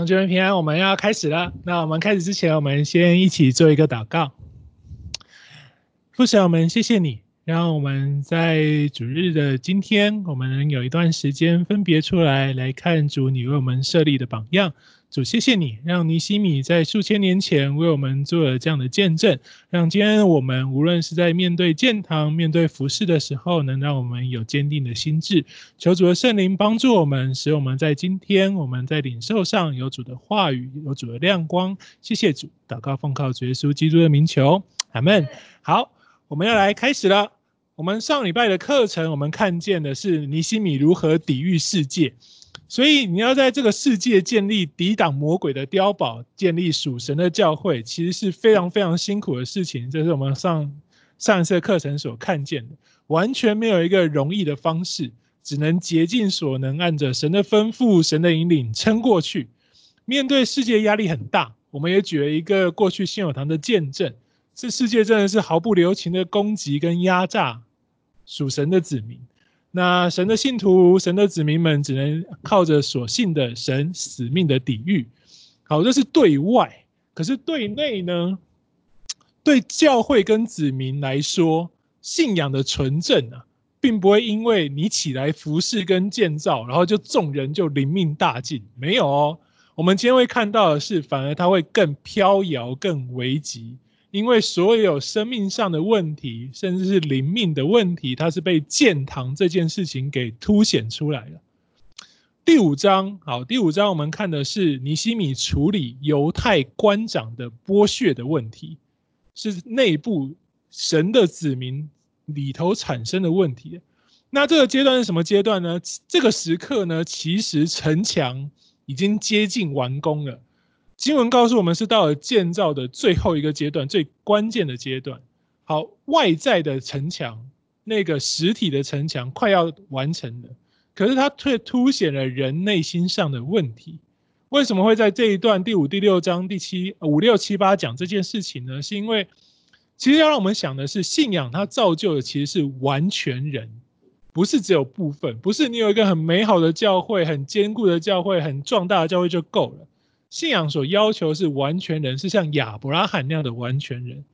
同学们平安，我们要开始了。那我们开始之前，我们先一起做一个祷告。父神，我们谢谢你，让我们在主日的今天，我们有一段时间分别出来来看主你为我们设立的榜样。主，谢谢你，让尼西米在数千年前为我们做了这样的见证，让今天我们无论是在面对建堂、面对服饰的时候，能让我们有坚定的心智。求主的圣灵帮助我们，使我们在今天我们在领受上有主的话语，有主的亮光。谢谢主，祷告奉靠主耶稣基督的名求，阿门。好，我们要来开始了。我们上礼拜的课程，我们看见的是尼西米如何抵御世界。所以你要在这个世界建立抵挡魔鬼的碉堡，建立属神的教会，其实是非常非常辛苦的事情。这是我们上上一次课程所看见的，完全没有一个容易的方式，只能竭尽所能，按着神的吩咐、神的引领撑过去。面对世界压力很大，我们也举了一个过去信友堂的见证，这世界真的是毫不留情的攻击跟压榨属神的子民。那神的信徒、神的子民们只能靠着所信的神死命的抵御。好，这是对外。可是对内呢？对教会跟子民来说，信仰的纯正啊，并不会因为你起来服侍跟建造，然后就众人就灵命大进。没有哦，我们今天会看到的是，反而它会更飘摇、更危急。因为所有生命上的问题，甚至是灵命的问题，它是被建堂这件事情给凸显出来了。第五章，好，第五章我们看的是尼西米处理犹太官长的剥削的问题，是内部神的子民里头产生的问题。那这个阶段是什么阶段呢？这个时刻呢，其实城墙已经接近完工了。经文告诉我们，是到了建造的最后一个阶段，最关键的阶段。好，外在的城墙，那个实体的城墙快要完成了，可是它却凸显了人内心上的问题。为什么会在这一段第五、第六章、第七、五六七八讲这件事情呢？是因为其实要让我们想的是，信仰它造就的其实是完全人，不是只有部分，不是你有一个很美好的教会、很坚固的教会、很壮大的教会就够了。信仰所要求是完全人，是像亚伯拉罕那样的完全人。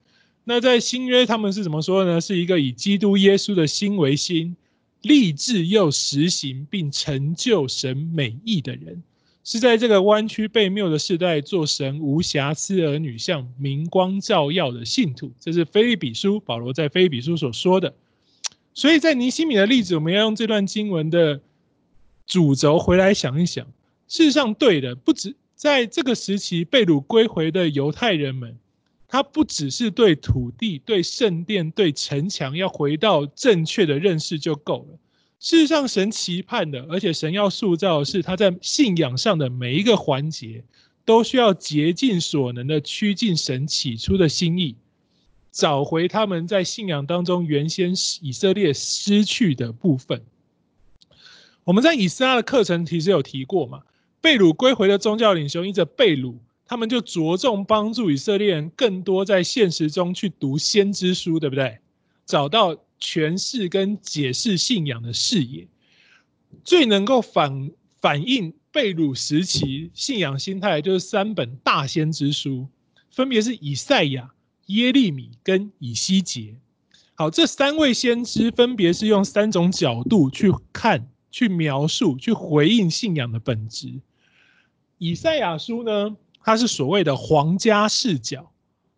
那在新约他们是怎么说呢？是一个以基督耶稣的心为心，立志又实行并成就神美意的人，是在这个弯曲悖谬的时代做神无瑕疵儿女，像明光照耀的信徒。这是腓利比书保罗在腓利比书所说的。所以在尼西米的例子，我们要用这段经文的主轴回来想一想。事实上，对的不止。在这个时期被掳归回的犹太人们，他不只是对土地、对圣殿、对城墙要回到正确的认识就够了。事实上，神期盼的，而且神要塑造的是他在信仰上的每一个环节，都需要竭尽所能的趋近神起初的心意，找回他们在信仰当中原先以色列失去的部分。我们在以斯拉的课程其实有提过嘛。被掳归回的宗教领袖，因着被掳，他们就着重帮助以色列人更多在现实中去读先知书，对不对？找到诠释跟解释信仰的视野，最能够反反映被掳时期信仰心态，就是三本大先知书，分别是以赛亚、耶利米跟以西结。好，这三位先知分别是用三种角度去看、去描述、去回应信仰的本质。以赛亚书呢，它是所谓的皇家视角，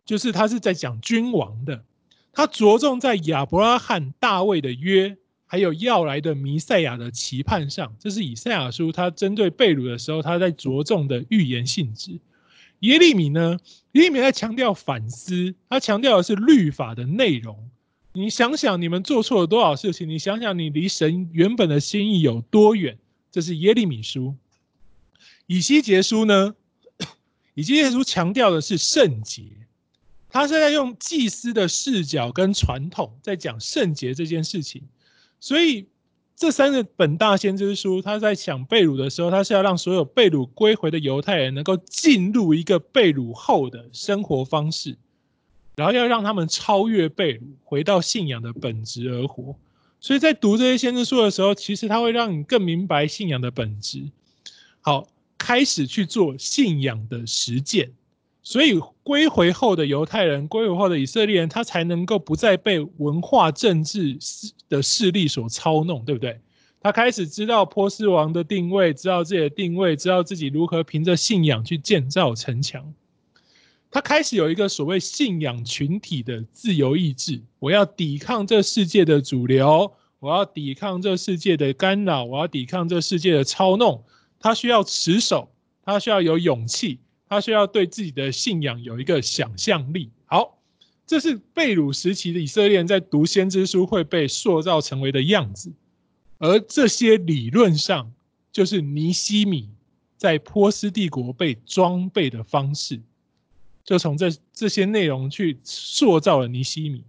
就是它是在讲君王的，它着重在亚伯拉罕、大卫的约，还有要来的弥赛亚的期盼上。这是以赛亚书，它针对被掳的时候，它在着重的预言性质。耶利米呢，耶利米在强调反思，他强调的是律法的内容。你想想，你们做错了多少事情？你想想，你离神原本的心意有多远？这是耶利米书。以西结书呢？以西结书强调的是圣洁，他是在用祭司的视角跟传统在讲圣洁这件事情。所以这三个本大先知书，他在讲被掳的时候，他是要让所有被掳归回的犹太人能够进入一个被掳后的生活方式，然后要让他们超越被掳，回到信仰的本质而活。所以在读这些先知书的时候，其实它会让你更明白信仰的本质。好。开始去做信仰的实践，所以归回后的犹太人，归回后的以色列人，他才能够不再被文化政治的势力所操弄，对不对？他开始知道波斯王的定位，知道自己的定位，知道自己如何凭着信仰去建造城墙。他开始有一个所谓信仰群体的自由意志，我要抵抗这世界的主流，我要抵抗这世界的干扰，我要抵抗这世界的操弄。他需要持守，他需要有勇气，他需要对自己的信仰有一个想象力。好，这是被掳时期的以色列人在读先知书会被塑造成为的样子，而这些理论上就是尼西米在波斯帝国被装备的方式。就从这这些内容去塑造了尼西米，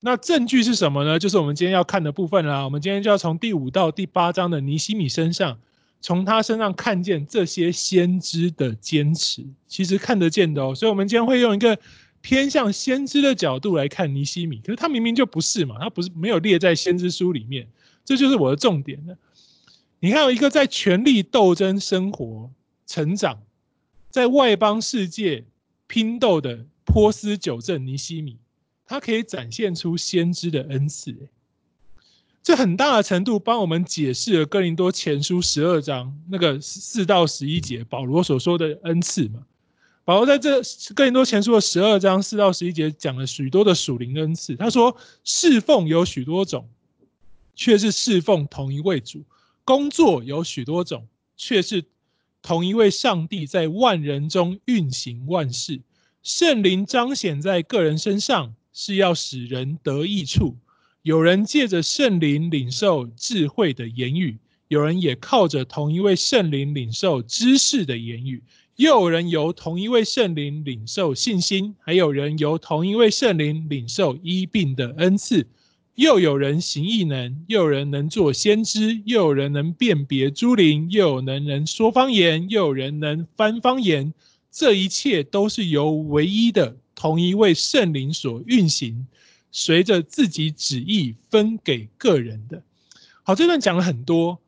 那证据是什么呢？就是我们今天要看的部分啦。我们今天就要从第五到第八章的尼西米身上，从他身上看见这些先知的坚持，其实看得见的哦。所以，我们今天会用一个偏向先知的角度来看尼西米，可是他明明就不是嘛，他不是没有列在先知书里面，这就是我的重点了。你看，有一个在权力斗争生活、成长，在外邦世界。拼斗的波斯九正尼西米，他可以展现出先知的恩赐，这很大的程度帮我们解释了哥林多前书十二章那个四到十一节保罗所说的恩赐嘛。保罗在这哥林多前书的十二章四到十一节讲了许多的属灵恩赐。他说，侍奉有许多种，却是侍奉同一位主；工作有许多种，却是。同一位上帝在万人中运行万事，圣灵彰显在个人身上，是要使人得益处。有人借着圣灵领受智慧的言语，有人也靠着同一位圣灵领受知识的言语，又有人由同一位圣灵领受信心，还有人由同一位圣灵领受医病的恩赐。又有人行异能，又有人能做先知，又有人能辨别诸灵，又有人能说方言，又有人能翻方言。这一切都是由唯一的同一位圣灵所运行，随着自己旨意分给个人的。好，这段讲了很多，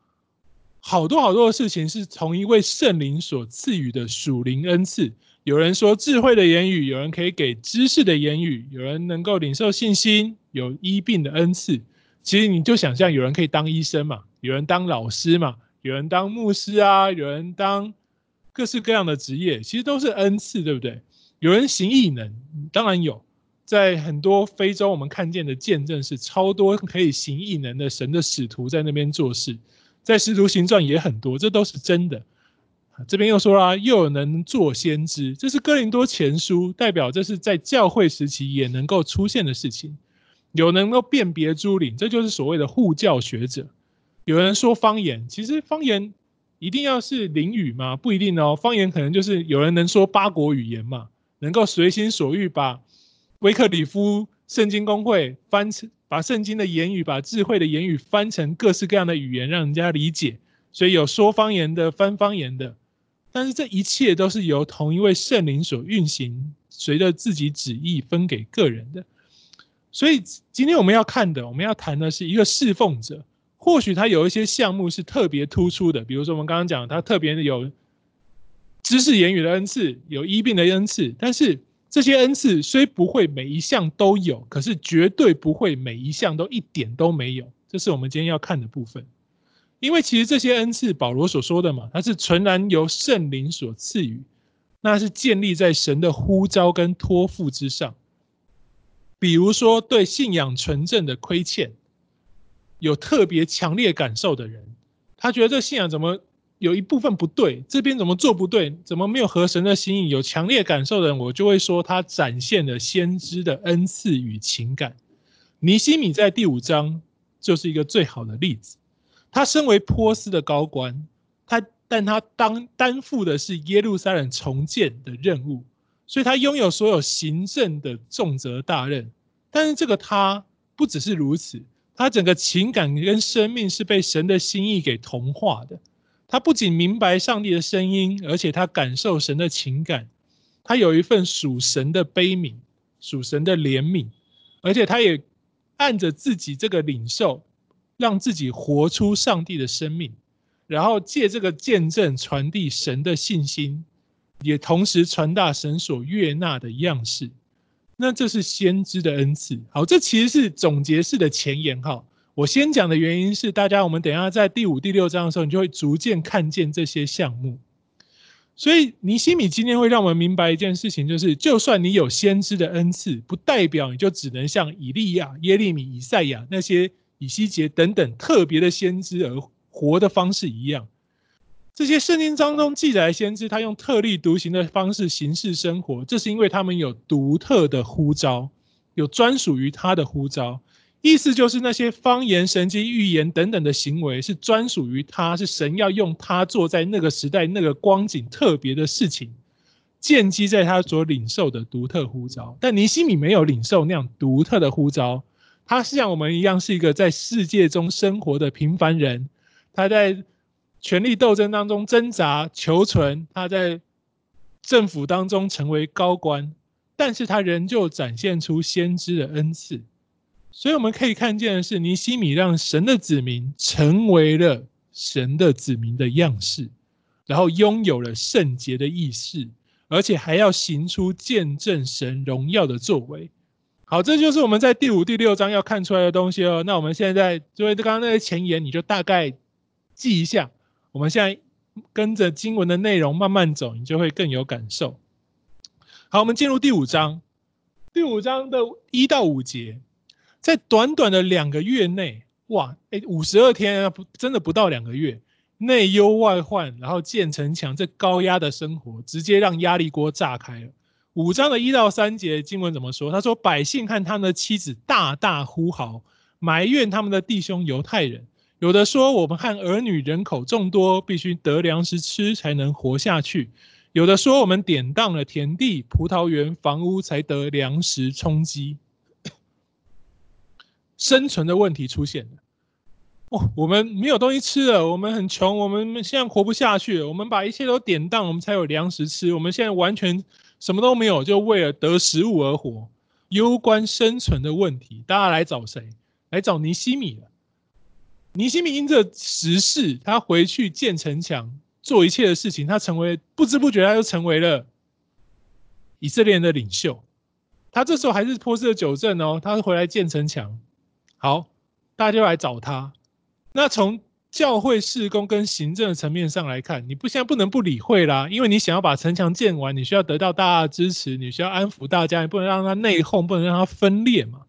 好多好多的事情是从一位圣灵所赐予的属灵恩赐。有人说智慧的言语，有人可以给知识的言语，有人能够领受信心，有医病的恩赐。其实你就想象，有人可以当医生嘛，有人当老师嘛，有人当牧师啊，有人当各式各样的职业，其实都是恩赐，对不对？有人行异能，当然有，在很多非洲我们看见的见证是超多可以行异能的神的使徒在那边做事，在使徒行传也很多，这都是真的。这边又说啦，又有能做先知，这是哥林多前书，代表这是在教会时期也能够出现的事情。有能够辨别诸灵，这就是所谓的护教学者。有人说方言，其实方言一定要是灵语吗？不一定哦。方言可能就是有人能说八国语言嘛，能够随心所欲把威克里夫圣经公会翻成，把圣经的言语，把智慧的言语翻成各式各样的语言，让人家理解。所以有说方言的，翻方言的。但是这一切都是由同一位圣灵所运行，随着自己旨意分给个人的。所以今天我们要看的，我们要谈的是一个侍奉者，或许他有一些项目是特别突出的，比如说我们刚刚讲他特别有知识言语的恩赐，有医病的恩赐。但是这些恩赐虽不会每一项都有，可是绝对不会每一项都一点都没有。这是我们今天要看的部分。因为其实这些恩赐，保罗所说的嘛，它是纯然由圣灵所赐予，那是建立在神的呼召跟托付之上。比如说，对信仰纯正的亏欠，有特别强烈感受的人，他觉得这信仰怎么有一部分不对，这边怎么做不对，怎么没有合神的心意，有强烈感受的人，我就会说他展现了先知的恩赐与情感。尼西米在第五章就是一个最好的例子。他身为波斯的高官，他但他当担负的是耶路撒冷重建的任务，所以他拥有所有行政的重责大任。但是这个他不只是如此，他整个情感跟生命是被神的心意给同化的。他不仅明白上帝的声音，而且他感受神的情感，他有一份属神的悲悯，属神的怜悯，而且他也按着自己这个领受。让自己活出上帝的生命，然后借这个见证传递神的信心，也同时传达神所悦纳的样式。那这是先知的恩赐。好，这其实是总结式的前言哈。我先讲的原因是，大家我们等一下在第五、第六章的时候，你就会逐渐看见这些项目。所以尼西米今天会让我们明白一件事情，就是就算你有先知的恩赐，不代表你就只能像以利亚、耶利米、以赛亚那些以西结等等特别的先知而活的方式一样。这些圣经当中记载的先知，他用特立独行的方式行事生活，这是因为他们有独特的呼召，有专属于他的呼召。意思就是那些方言、神迹、预言等等的行为是专属于他，是神要用他做在那个时代那个光景特别的事情，建基在他所领受的独特呼召。但尼西米没有领受那样独特的呼召，他是像我们一样是一个在世界中生活的平凡人，他在权力斗争当中挣扎求存，他在政府当中成为高官，但是他仍旧展现出先知的恩赐。所以我们可以看见的是，尼西米让神的子民成为了神的子民的样式，然后拥有了圣洁的意识，而且还要行出见证神荣耀的作为。好，这就是我们在第五、第六章要看出来的东西哦。那我们现在作为刚刚那些前言，你就大概记一下。我们现在跟着经文的内容慢慢走，你就会更有感受。好，我们进入第五章，第五章的一到五节。在短短的两个月内，哇，哎，五十二天啊，不，真的不到两个月，内忧外患，然后建城墙，这高压的生活，直接让压力锅炸开了。五章的一到三节经文怎么说？他说：“百姓和他们的妻子大大呼号，埋怨他们的弟兄犹太人。有的说，我们和儿女人口众多，必须得粮食吃才能活下去；有的说，我们典当了田地、葡萄园、房屋，才得粮食充饥。”生存的问题出现了，哦，我们没有东西吃了，我们很穷，我们现在活不下去了。我们把一切都典当，我们才有粮食吃。我们现在完全什么都没有，就为了得食物而活，攸关生存的问题。大家来找谁？来找尼西米了。尼西米因这时事，他回去建城墙，做一切的事情，他成为不知不觉，他就成为了以色列的领袖。他这时候还是波斯的九正哦，他回来建城墙。好，大家就来找他。那从教会事工跟行政的层面上来看，你不现在不能不理会啦，因为你想要把城墙建完，你需要得到大家的支持，你需要安抚大家，你不能让它内讧，不能让它分裂嘛，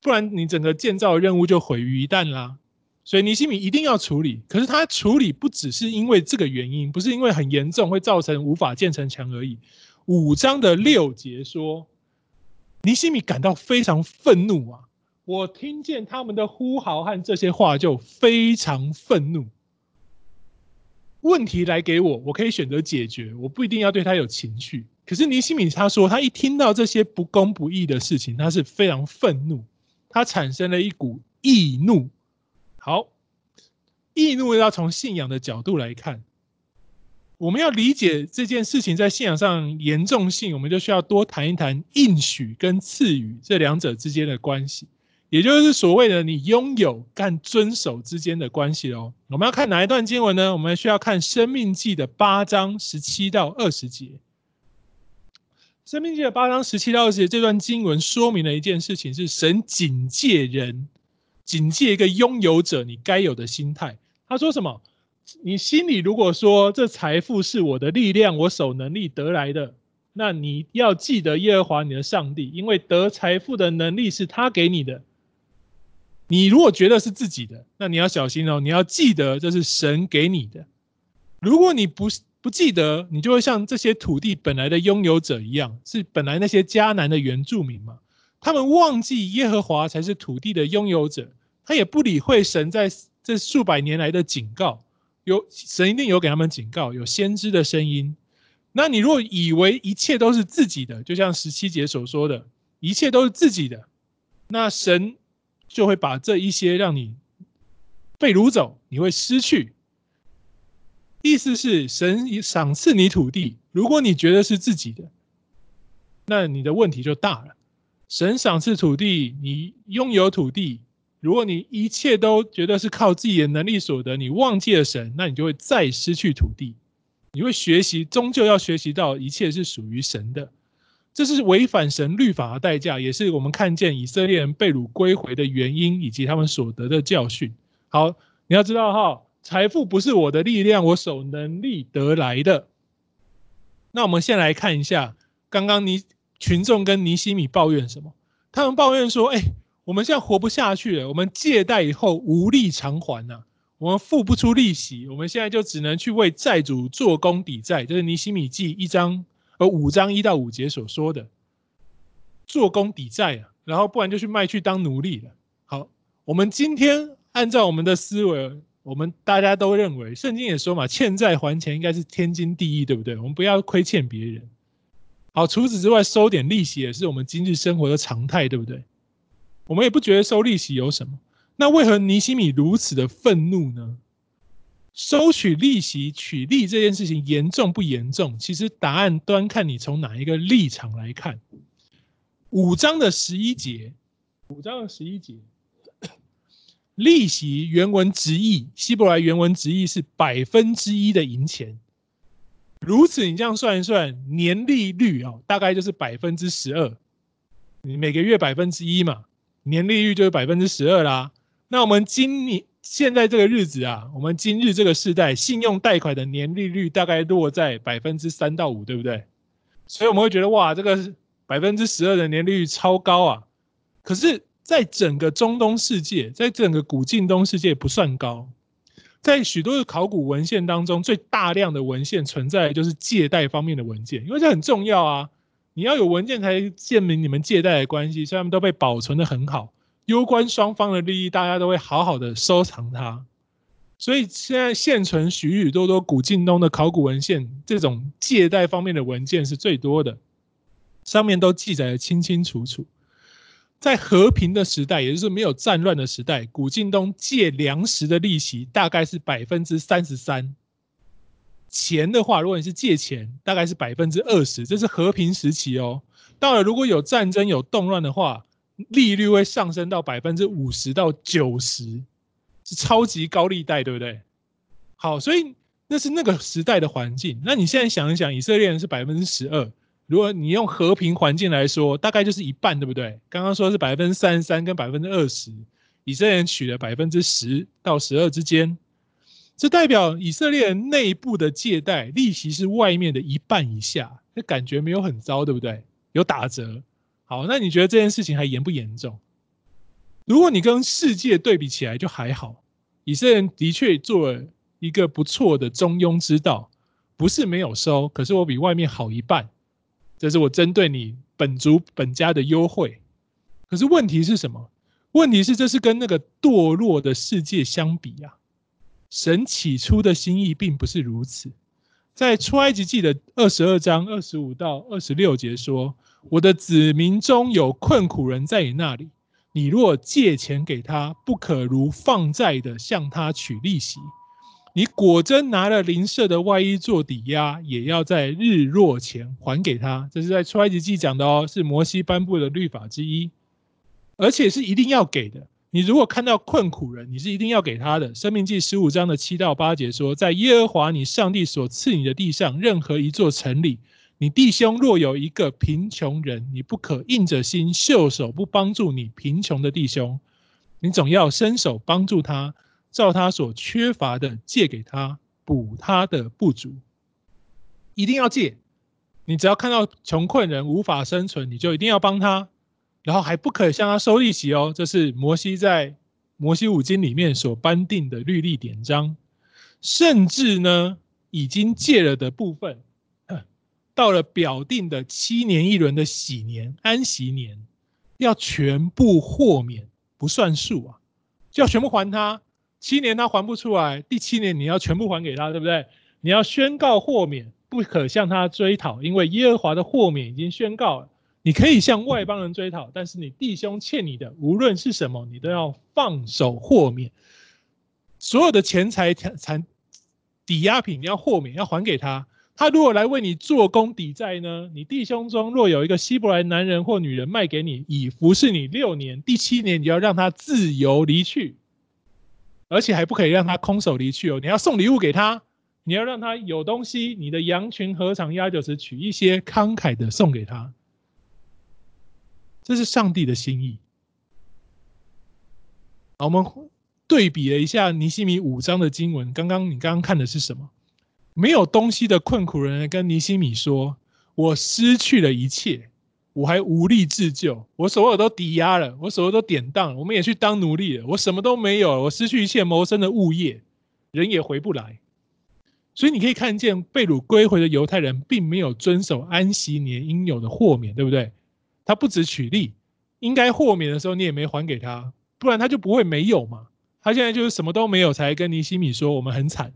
不然你整个建造任务就毁于一旦啦。所以尼西米一定要处理，可是他处理不只是因为这个原因，不是因为很严重会造成无法建城墙而已。五章的六节说，尼西米感到非常愤怒啊。我听见他们的呼号和这些话，就非常愤怒。问题来给我，我可以选择解决，我不一定要对他有情绪。可是尼西米他说，他一听到这些不公不义的事情，他是非常愤怒，他产生了一股义怒。好，义怒要从信仰的角度来看，我们要理解这件事情在信仰上严重性，我们就需要多谈一谈应许跟赐予这两者之间的关系。也就是所谓的你拥有跟遵守之间的关系哦。我们要看哪一段经文呢？我们需要看《生命记》的八章十七到二十节。《生命记》的八章十七到二十节这段经文说明了一件事情：是神警戒人，警戒一个拥有者你该有的心态。他说什么？你心里如果说这财富是我的力量、我手能力得来的，那你要记得耶和华你的上帝，因为得财富的能力是他给你的。你如果觉得是自己的，那你要小心哦。你要记得这是神给你的。如果你不不记得，你就会像这些土地本来的拥有者一样，是本来那些迦南的原住民嘛。他们忘记耶和华才是土地的拥有者，他也不理会神在这数百年来的警告。有神一定有给他们警告，有先知的声音。那你如果以为一切都是自己的，就像十七节所说的，一切都是自己的，那神。就会把这一些让你被掳走，你会失去。意思是神赏赐你土地，如果你觉得是自己的，那你的问题就大了。神赏赐土地，你拥有土地，如果你一切都觉得是靠自己的能力所得，你忘记了神，那你就会再失去土地。你会学习，终究要学习到一切是属于神的。这是违反神律法的代价，也是我们看见以色列人被掳归回的原因，以及他们所得的教训。好，你要知道哈，财富不是我的力量，我守能力得来的。那我们先来看一下，刚刚尼群众跟尼西米抱怨什么？他们抱怨说：“哎，我们现在活不下去了，我们借贷以后无力偿还呐，我们付不出利息，我们现在就只能去为债主做工抵债。”这是尼西米记一章。而五章一到五节所说的做工抵债啊，然后不然就去卖去当奴隶了。好，我们今天按照我们的思维，我们大家都认为圣经也说嘛，欠债还钱应该是天经地义，对不对？我们不要亏欠别人。好，除此之外，收点利息也是我们今日生活的常态，对不对？我们也不觉得收利息有什么。那为何尼西米如此的愤怒呢？收取利息、取利这件事情严重不严重？其实答案端看你从哪一个立场来看。五章的十一节，五章的十一节，利息原文直译，希伯来原文直译是百分之一的银钱。如此，你这样算一算，年利率哦，大概就是百分之十二。你每个月百分之一嘛，年利率就是百分之十二啦。那我们今年。现在这个日子啊，我们今日这个时代，信用贷款的年利率大概落在百分之三到五，对不对？所以我们会觉得哇，这个百分之十二的年利率超高啊！可是，在整个中东世界，在整个古近东世界不算高。在许多的考古文献当中，最大量的文献存在就是借贷方面的文件，因为这很重要啊！你要有文件才证明你们借贷的关系，所以他们都被保存得很好。攸关双方的利益，大家都会好好的收藏它。所以现在现存许许多多古近东的考古文献，这种借贷方面的文件是最多的，上面都记载得清清楚楚。在和平的时代，也就是没有战乱的时代，古近东借粮食的利息大概是百分之三十三。钱的话，如果你是借钱，大概是百分之二十，这是和平时期哦。到了如果有战争、有动乱的话，利率会上升到百分之五十到九十，是超级高利贷，对不对？好，所以那是那个时代的环境。那你现在想一想，以色列人是百分之十二，如果你用和平环境来说，大概就是一半，对不对？刚刚说是百分之三十三跟百分之二十，以色列人取了百分之十到十二之间，这代表以色列人内部的借贷利息是外面的一半以下，那感觉没有很糟，对不对？有打折。好，那你觉得这件事情还严不严重？如果你跟世界对比起来就还好，以色列人的确做了一个不错的中庸之道，不是没有收，可是我比外面好一半，这是我针对你本族本家的优惠。可是问题是什么？问题是这是跟那个堕落的世界相比啊，神起初的心意并不是如此。在出埃及记的二十二章二十五到二十六节说。我的子民中有困苦人在你那里，你若借钱给他，不可如放债的向他取利息。你果真拿了邻舍的外衣做抵押，也要在日落前还给他。这是在出埃及记讲的哦，是摩西颁布的律法之一，而且是一定要给的。你如果看到困苦人，你是一定要给他的。生命记十五章的七到八节说，在耶和华你上帝所赐你的地上，任何一座城里。你弟兄若有一个贫穷人，你不可硬着心袖手不帮助你贫穷的弟兄，你总要伸手帮助他，照他所缺乏的借给他，补他的不足。一定要借，你只要看到穷困人无法生存，你就一定要帮他，然后还不可以向他收利息哦。这是摩西在摩西五经里面所颁定的律例典章，甚至呢，已经借了的部分。到了表定的七年一轮的喜年安息年，要全部豁免，不算数啊，就要全部还他。七年他还不出来，第七年你要全部还给他，对不对？你要宣告豁免，不可向他追讨，因为耶和华的豁免已经宣告了。你可以向外邦人追讨，但是你弟兄欠你的，无论是什么，你都要放手豁免。所有的钱财、产抵押品你要豁免，要还给他。他如果来为你做工抵债呢？你弟兄中若有一个希伯来男人或女人卖给你，以服侍你六年，第七年你要让他自由离去，而且还不可以让他空手离去哦。你要送礼物给他，你要让他有东西。你的羊群、禾场、压酒池，取一些慷慨的送给他。这是上帝的心意。好，我们对比了一下尼西米五章的经文。刚刚你刚刚看的是什么？没有东西的困苦人跟尼希米说：“我失去了一切，我还无力自救，我所有都抵押了，我所有都典当，我们也去当奴隶了，我什么都没有，我失去一切谋生的物业，人也回不来。”所以你可以看见被掳归回的犹太人并没有遵守安息年应有的豁免，对不对？他不止取利，应该豁免的时候你也没还给他，不然他就不会没有嘛。他现在就是什么都没有，才跟尼希米说我们很惨。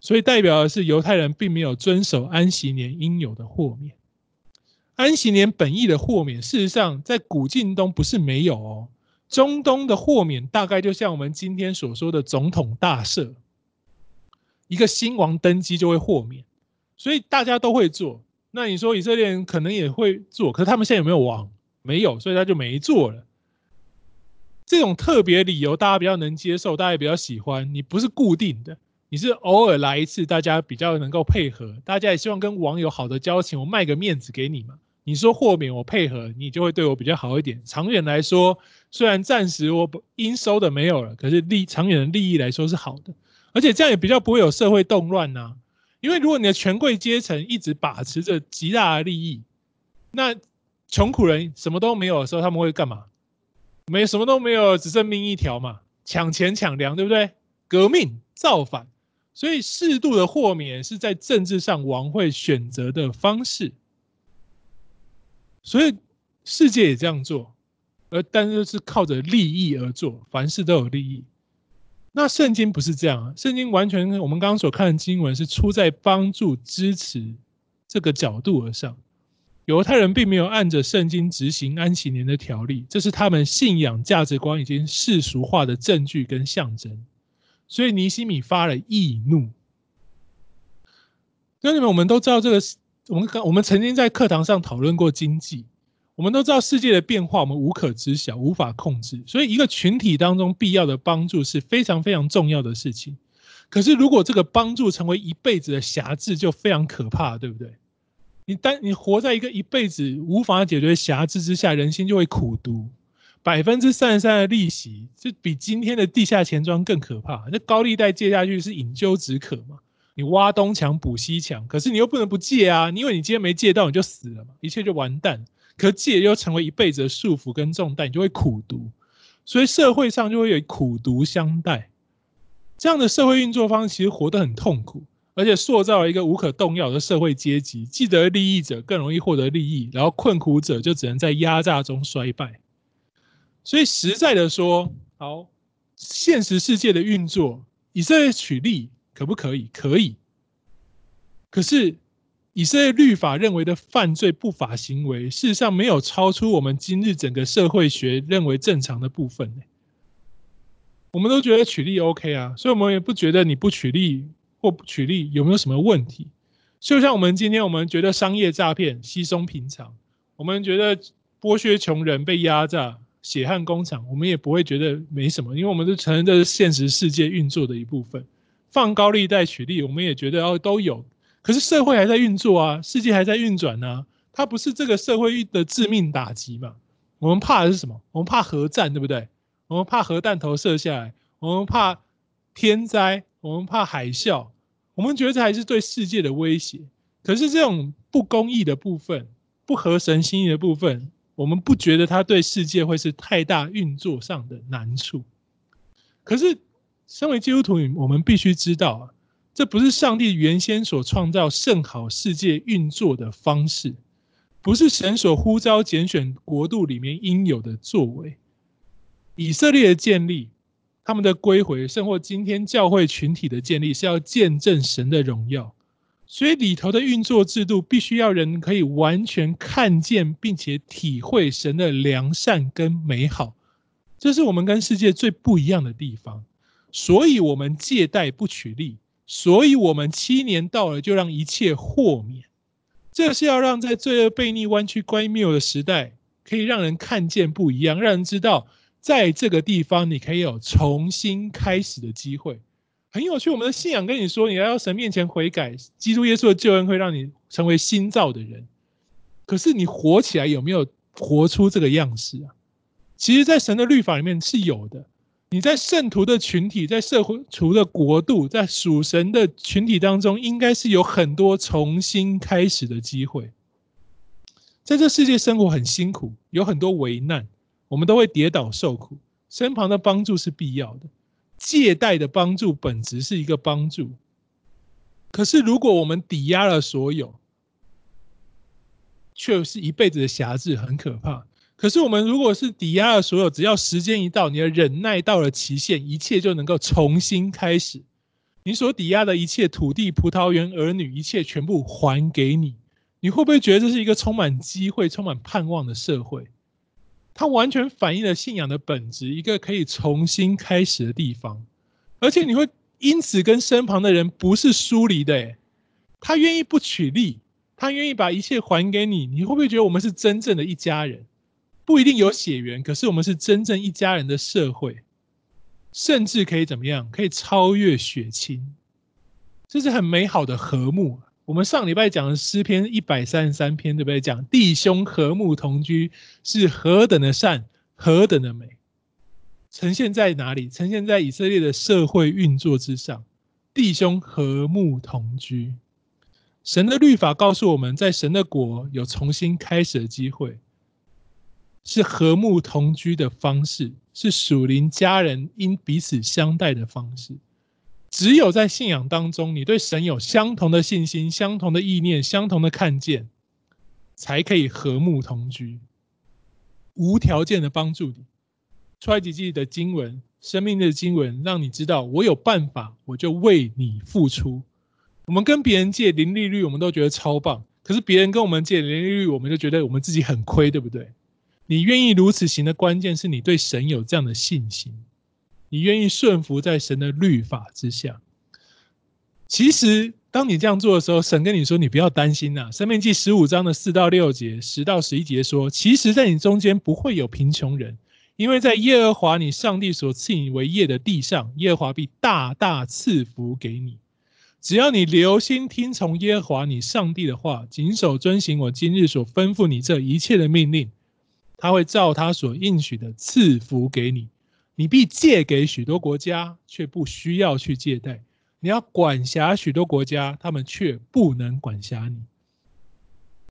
所以代表的是犹太人并没有遵守安息年应有的豁免。安息年本意的豁免，事实上在古近东不是没有哦。中东的豁免大概就像我们今天所说的总统大赦，一个新王登基就会豁免，所以大家都会做。那你说以色列人可能也会做，可是他们现在有没有王？没有，所以他就没做了。这种特别理由大家比较能接受，大家也比较喜欢。你不是固定的。你是偶尔来一次，大家比较能够配合，大家也希望跟网友好的交情，我卖个面子给你嘛。你说豁免我配合，你就会对我比较好一点。长远来说，虽然暂时我应收的没有了，可是利长远的利益来说是好的，而且这样也比较不会有社会动乱呐。因为如果你的权贵阶层一直把持着极大的利益，那穷苦人什么都没有的时候，他们会干嘛？没什么都没有，只剩命一条嘛，抢钱抢粮，对不对？革命造反。所以适度的豁免是在政治上王会选择的方式，所以世界也这样做，而但是是靠着利益而做，凡事都有利益。那圣经不是这样啊，圣经完全我们刚刚所看的经文是出在帮助支持这个角度而上。犹太人并没有按着圣经执行安息年的条例，这是他们信仰价值观已经世俗化的证据跟象征。所以尼西米发了易怒。那你们我们都知道这个，我们刚我们曾经在课堂上讨论过经济，我们都知道世界的变化我们无可知晓，无法控制。所以一个群体当中必要的帮助是非常非常重要的事情。可是如果这个帮助成为一辈子的辖制，就非常可怕，对不对？你单你活在一个一辈子无法解决辖制之下，人心就会苦读。百分之三十三的利息，这比今天的地下钱庄更可怕。那高利贷借下去是饮鸩止渴嘛？你挖东墙补西墙，可是你又不能不借啊！因为你今天没借到，你就死了嘛，一切就完蛋。可借又成为一辈子的束缚跟重担，你就会苦读。所以社会上就会有苦读相待。这样的社会运作方式其实活得很痛苦，而且塑造了一个无可动摇的社会阶级。既得利益者更容易获得利益，然后困苦者就只能在压榨中衰败。所以实在的说，好，现实世界的运作，以色列取利可不可以？可以。可是以色列律法认为的犯罪不法行为，事实上没有超出我们今日整个社会学认为正常的部分。我们都觉得取利 OK 啊，所以我们也不觉得你不取利或不取利有没有什么问题。就像我们今天我们觉得商业诈骗稀松平常，我们觉得剥削穷人被压榨。血汗工厂，我们也不会觉得没什么，因为我们都承认这是现实世界运作的一部分。放高利贷取利，我们也觉得哦都有。可是社会还在运作啊，世界还在运转呢，它不是这个社会的致命打击嘛？我们怕的是什么？我们怕核战，对不对？我们怕核弹头射下来，我们怕天灾，我们怕海啸，我们觉得这还是对世界的威胁。可是这种不公义的部分，不合神心意的部分。我们不觉得它对世界会是太大运作上的难处，可是身为基督徒，我们必须知道啊，这不是上帝原先所创造圣好世界运作的方式，不是神所呼召拣选国度里面应有的作为。以色列的建立，他们的归回，甚或今天教会群体的建立，是要见证神的荣耀。所以里头的运作制度，必须要人可以完全看见，并且体会神的良善跟美好，这是我们跟世界最不一样的地方。所以，我们借贷不取利，所以我们七年到了，就让一切豁免。这是要让在罪恶悖逆、弯曲乖谬的时代，可以让人看见不一样，让人知道，在这个地方你可以有重新开始的机会。很有趣，我们的信仰跟你说，你来到神面前悔改，基督耶稣的救恩会让你成为新造的人。可是你活起来有没有活出这个样式啊？其实，在神的律法里面是有的。你在圣徒的群体，在社会除了国度，在属神的群体当中，应该是有很多重新开始的机会。在这世界生活很辛苦，有很多危难，我们都会跌倒受苦，身旁的帮助是必要的。借贷的帮助本质是一个帮助，可是如果我们抵押了所有，却是一辈子的辖制，很可怕。可是我们如果是抵押了所有，只要时间一到，你的忍耐到了期限，一切就能够重新开始。你所抵押的一切土地、葡萄园、儿女，一切全部还给你。你会不会觉得这是一个充满机会、充满盼望的社会？它完全反映了信仰的本质，一个可以重新开始的地方。而且你会因此跟身旁的人不是疏离的，诶，他愿意不取利，他愿意把一切还给你。你会不会觉得我们是真正的一家人？不一定有血缘，可是我们是真正一家人的社会，甚至可以怎么样？可以超越血亲，这是很美好的和睦。我们上礼拜讲的诗篇一百三十三篇，对不对？讲弟兄和睦同居是何等的善，何等的美，呈现在哪里？呈现在以色列的社会运作之上。弟兄和睦同居，神的律法告诉我们在神的国有重新开始的机会。是和睦同居的方式，是属灵家人应彼此相待的方式。只有在信仰当中，你对神有相同的信心、相同的意念、相同的看见，才可以和睦同居，无条件的帮助你。出埃及记的经文、生命的经文，让你知道我有办法，我就为你付出。我们跟别人借零利率，我们都觉得超棒；可是别人跟我们借零利率，我们就觉得我们自己很亏，对不对？你愿意如此行的关键是你对神有这样的信心，你愿意顺服在神的律法之下。其实，当你这样做的时候，神跟你说：“你不要担心呐、啊。”申命记十五章的四到六节、十到十一节说：“其实，在你中间不会有贫穷人，因为在耶和华你上帝所赐你为业的地上，耶和华必大大赐福给你。只要你留心听从耶和华你上帝的话，谨守遵行我今日所吩咐你这一切的命令。”他会照他所应许的赐福给你，你必借给许多国家，却不需要去借贷；你要管辖许多国家，他们却不能管辖你。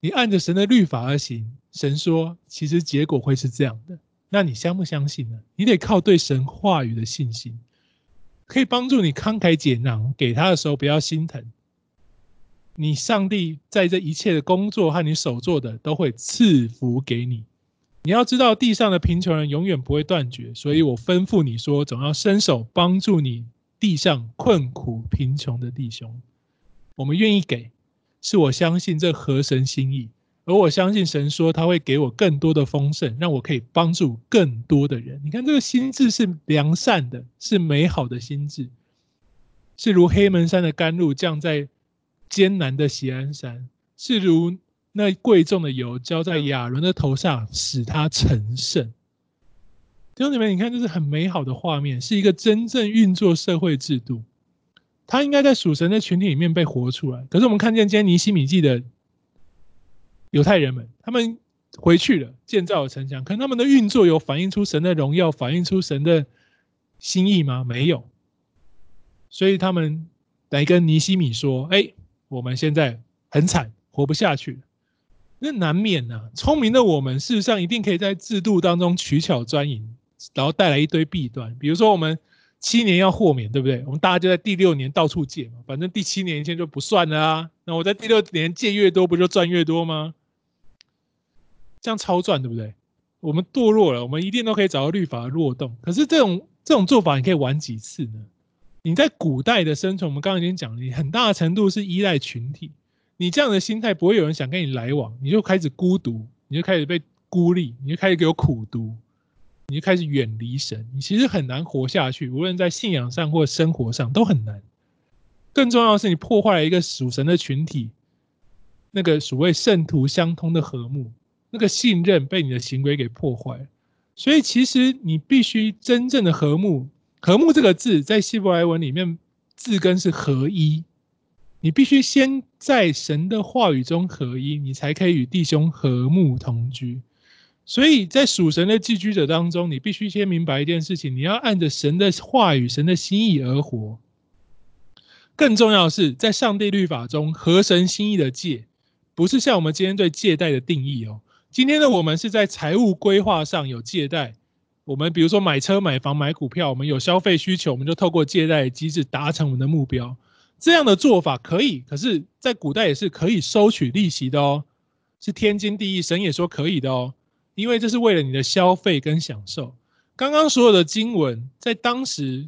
你按着神的律法而行，神说，其实结果会是这样的。那你相不相信呢？你得靠对神话语的信心，可以帮助你慷慨解囊，给他的时候不要心疼。你上帝在这一切的工作和你所做的，都会赐福给你。你要知道，地上的贫穷人永远不会断绝，所以我吩咐你说，总要伸手帮助你地上困苦贫穷的弟兄。我们愿意给，是我相信这合神心意，而我相信神说他会给我更多的丰盛，让我可以帮助更多的人。你看，这个心智是良善的，是美好的心智，是如黑门山的甘露降在艰难的锡安山，是如。那贵重的油浇在亚伦的头上，使他成圣。弟兄姊妹，你看，这是很美好的画面，是一个真正运作社会制度。他应该在属神的群体里面被活出来。可是我们看见今天尼西米记的犹太人们，他们回去了，建造了城墙。可他们的运作有反映出神的荣耀，反映出神的心意吗？没有。所以他们来跟尼西米说：“哎，我们现在很惨，活不下去了。”那难免呐、啊，聪明的我们事实上一定可以在制度当中取巧钻营，然后带来一堆弊端。比如说，我们七年要豁免，对不对？我们大家就在第六年到处借嘛，反正第七年以前就不算了啊。那我在第六年借越多，不就赚越多吗？这样超赚，对不对？我们堕落了，我们一定都可以找到律法的漏洞。可是这种这种做法，你可以玩几次呢？你在古代的生存，我们刚刚已经讲了，你很大的程度是依赖群体。你这样的心态不会有人想跟你来往，你就开始孤独，你就开始被孤立，你就开始给我苦读，你就开始远离神，你其实很难活下去，无论在信仰上或生活上都很难。更重要的是，你破坏了一个属神的群体，那个所谓圣徒相通的和睦，那个信任被你的行为给破坏。所以，其实你必须真正的和睦。和睦这个字在希伯来文里面字根是合一，你必须先在神的话语中合一，你才可以与弟兄和睦同居。所以在属神的寄居者当中，你必须先明白一件事情：你要按着神的话语、神的心意而活。更重要的是，在上帝律法中合神心意的戒，不是像我们今天对借贷的定义哦。今天的我们是在财务规划上有借贷，我们比如说买车、买房、买股票，我们有消费需求，我们就透过借贷机制达成我们的目标。这样的做法可以，可是，在古代也是可以收取利息的哦，是天经地义，神也说可以的哦，因为这是为了你的消费跟享受。刚刚所有的经文，在当时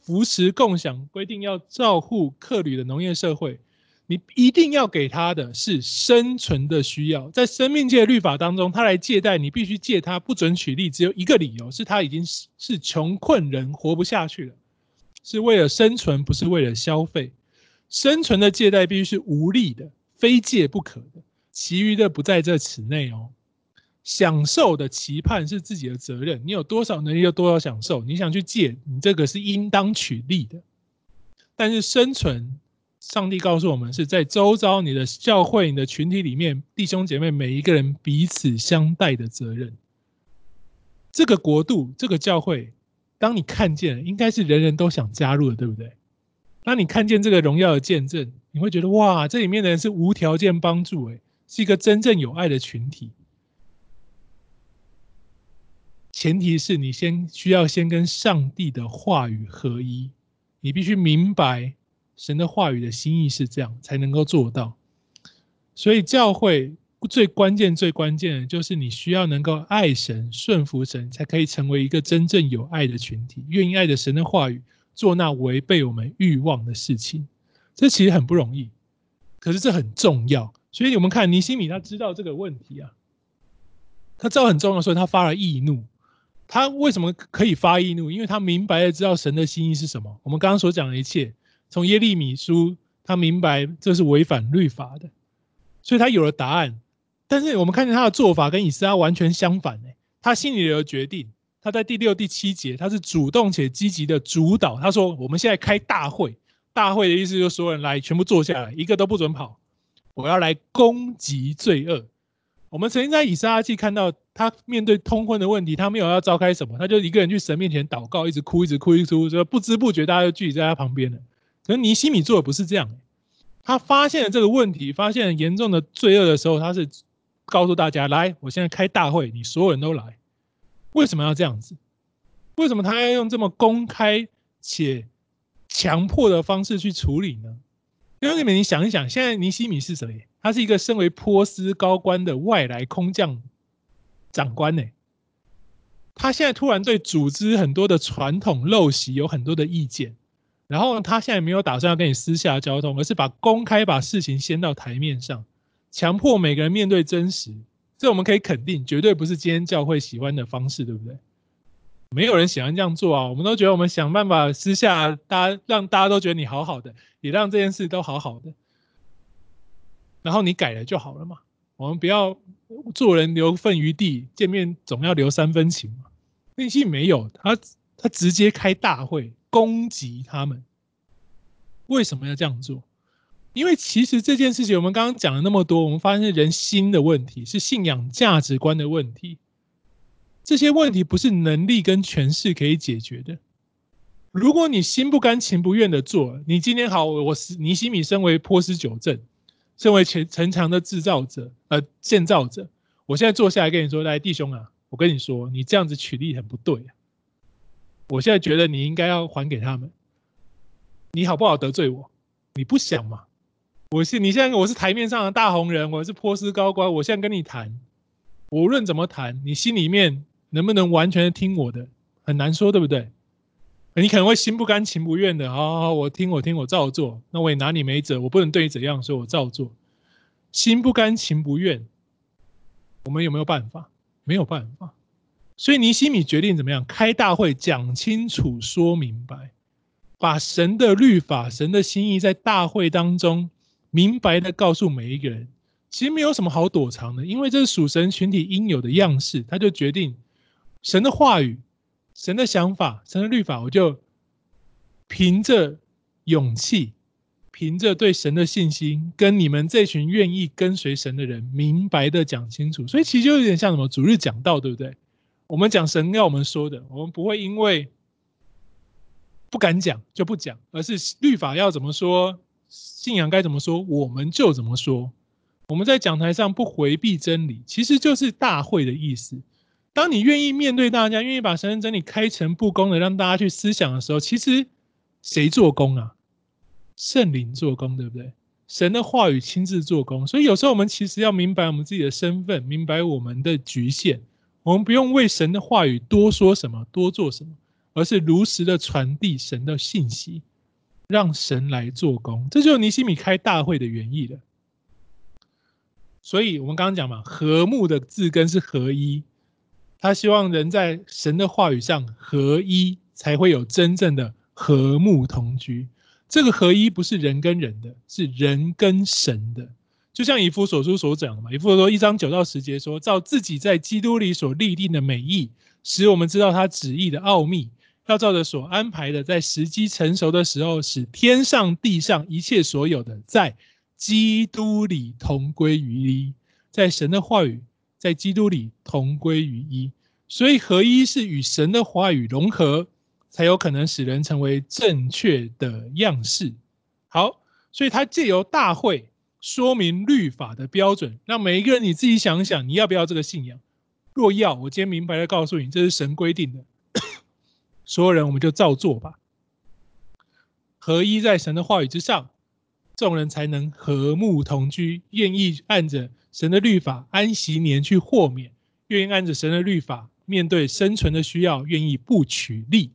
扶持共享规定要照护客旅的农业社会。你一定要给他的是生存的需要，在生命界律法当中，他来借贷，你必须借他，不准取利，只有一个理由，是他已经是是穷困人，活不下去了，是为了生存，不是为了消费。生存的借贷必须是无利的，非借不可的，其余的不在这此内哦。享受的期盼是自己的责任，你有多少能力就多少享受，你想去借，你这个是应当取利的，但是生存。上帝告诉我们，是在周遭你的教会、你的群体里面，弟兄姐妹每一个人彼此相待的责任。这个国度、这个教会，当你看见，应该是人人都想加入的，对不对？当你看见这个荣耀的见证，你会觉得哇，这里面的人是无条件帮助，诶，是一个真正有爱的群体。前提是你先需要先跟上帝的话语合一，你必须明白。神的话语的心意是这样，才能够做到。所以教会最关键、最关键的就是你需要能够爱神、顺服神，才可以成为一个真正有爱的群体，愿意爱着神的话语，做那违背我们欲望的事情。这其实很不容易，可是这很重要。所以我们看尼西米，他知道这个问题啊，他知道很重要，所以他发了易怒。他为什么可以发易怒？因为他明白的知道神的心意是什么。我们刚刚所讲的一切。从耶利米书，他明白这是违反律法的，所以他有了答案。但是我们看见他的做法跟以斯拉完全相反，他心里有决定，他在第六、第七节，他是主动且积极的主导。他说：“我们现在开大会，大会的意思就是所有人来，全部坐下来，一个都不准跑。我要来攻击罪恶。”我们曾经在以撒拉记看到他面对通婚的问题，他没有要召开什么，他就一个人去神面前祷告，一直哭，一直哭，一直哭，就不知不觉大家就聚集在他旁边了。可是尼西米做的不是这样，他发现了这个问题，发现严重的罪恶的时候，他是告诉大家：来，我现在开大会，你所有人都来。为什么要这样子？为什么他要用这么公开且强迫的方式去处理呢？因为你们，想一想，现在尼西米是谁？他是一个身为波斯高官的外来空降长官呢。他现在突然对组织很多的传统陋习有很多的意见。然后他现在没有打算要跟你私下交通，而是把公开把事情掀到台面上，强迫每个人面对真实。这我们可以肯定，绝对不是今天教会喜欢的方式，对不对？没有人喜欢这样做啊！我们都觉得我们想办法私下，大家让大家都觉得你好好的，也让这件事都好好的，然后你改了就好了嘛。我们不要做人留份余地，见面总要留三分情嘛。内心没有他，他直接开大会。攻击他们，为什么要这样做？因为其实这件事情，我们刚刚讲了那么多，我们发现人心的问题是信仰价值观的问题。这些问题不是能力跟权势可以解决的。如果你心不甘情不愿的做，你今天好，我是尼西米，身为波斯九镇，身为城城墙的制造者，呃，建造者，我现在坐下来跟你说，来，弟兄啊，我跟你说，你这样子取利很不对啊。我现在觉得你应该要还给他们，你好不好得罪我？你不想嘛？我是你现在我是台面上的大红人，我是波斯高官，我现在跟你谈，无论怎么谈，你心里面能不能完全听我的，很难说，对不对？你可能会心不甘情不愿的，好好好，我听我听我照做，那我也拿你没辙，我不能对你怎样，所以我照做，心不甘情不愿，我们有没有办法？没有办法。所以尼西米决定怎么样？开大会讲清楚，说明白。把神的律法、神的心意在大会当中明白的告诉每一个人。其实没有什么好躲藏的，因为这是属神群体应有的样式。他就决定神的话语、神的想法、神的律法，我就凭着勇气。凭着对神的信心，跟你们这群愿意跟随神的人，明白的讲清楚。所以其实就有点像什么主日讲道，对不对？我们讲神要我们说的，我们不会因为不敢讲就不讲，而是律法要怎么说，信仰该怎么说，我们就怎么说。我们在讲台上不回避真理，其实就是大会的意思。当你愿意面对大家，愿意把神的真理开诚布公的让大家去思想的时候，其实谁做工啊？圣灵做工，对不对？神的话语亲自做工，所以有时候我们其实要明白我们自己的身份，明白我们的局限。我们不用为神的话语多说什么、多做什么，而是如实的传递神的信息，让神来做工。这就是尼西米开大会的原意了。所以我们刚刚讲嘛，和睦的字根是合一，他希望人在神的话语上合一，才会有真正的和睦同居。这个合一不是人跟人的，是人跟神的。就像以弗所书所讲的嘛，以弗所说一章九到十节说，照自己在基督里所立定的美意，使我们知道他旨意的奥秘，要照着所安排的，在时机成熟的时候，使天上地上一切所有的，在基督里同归于一，在神的话语，在基督里同归于一。所以合一是与神的话语融合。才有可能使人成为正确的样式。好，所以他借由大会说明律法的标准，让每一个人你自己想想，你要不要这个信仰？若要，我今天明白的告诉你，这是神规定的，所有人我们就照做吧。合一在神的话语之上，众人才能和睦同居，愿意按着神的律法安息年去豁免，愿意按着神的律法面对生存的需要，愿意不取利。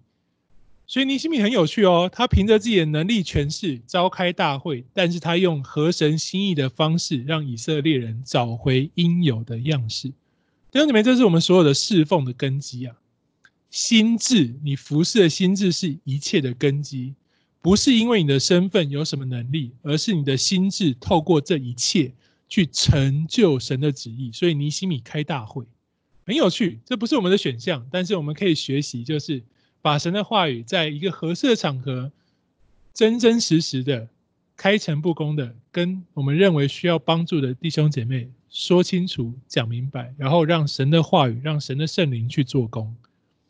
所以尼西米很有趣哦，他凭着自己的能力权势召开大会，但是他用合神心意的方式，让以色列人找回应有的样式。弟兄姊妹，这是我们所有的侍奉的根基啊！心智，你服侍的心智是一切的根基，不是因为你的身份有什么能力，而是你的心智透过这一切去成就神的旨意。所以尼西米开大会很有趣，这不是我们的选项，但是我们可以学习，就是。把神的话语在一个合适的场合，真真实实的、开诚布公的，跟我们认为需要帮助的弟兄姐妹说清楚、讲明白，然后让神的话语、让神的圣灵去做工，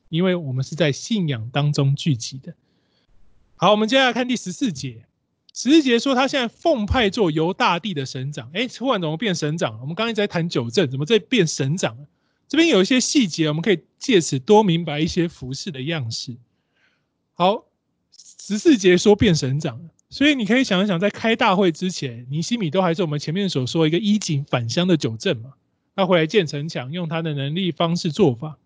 因为我们是在信仰当中聚集的。好，我们接下来看第十四节。十四节说他现在奉派做犹大地的省长，哎，突然怎么变省长？我们刚才在谈九正，怎么在变省长？这边有一些细节，我们可以借此多明白一些服饰的样式。好，十四节说变省长，所以你可以想一想，在开大会之前，尼西米都还是我们前面所说一个衣锦返乡的九正嘛。他回来建城墙，用他的能力方式做法。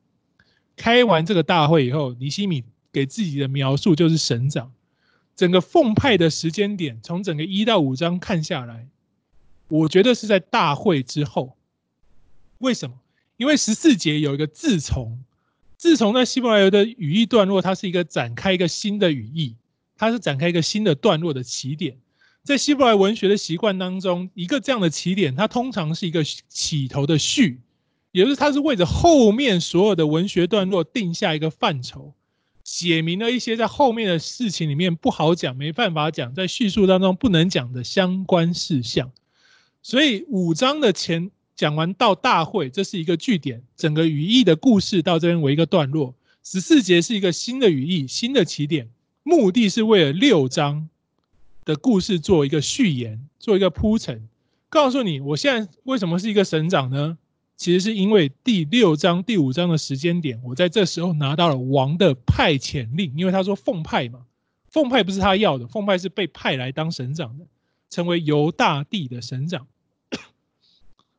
开完这个大会以后，尼西米给自己的描述就是省长。整个奉派的时间点，从整个一到五章看下来，我觉得是在大会之后。为什么？因为十四节有一个自从，自从在希伯来的语义段落，它是一个展开一个新的语义，它是展开一个新的段落的起点。在希伯来文学的习惯当中，一个这样的起点，它通常是一个起头的序，也就是他是为着后面所有的文学段落定下一个范畴，写明了一些在后面的事情里面不好讲、没办法讲，在叙述当中不能讲的相关事项。所以五章的前。讲完到大会，这是一个句点，整个语义的故事到这边为一个段落。十四节是一个新的语义，新的起点，目的是为了六章的故事做一个序言，做一个铺陈，告诉你我现在为什么是一个省长呢？其实是因为第六章、第五章的时间点，我在这时候拿到了王的派遣令，因为他说奉派嘛，奉派不是他要的，奉派是被派来当省长的，成为犹大地的省长。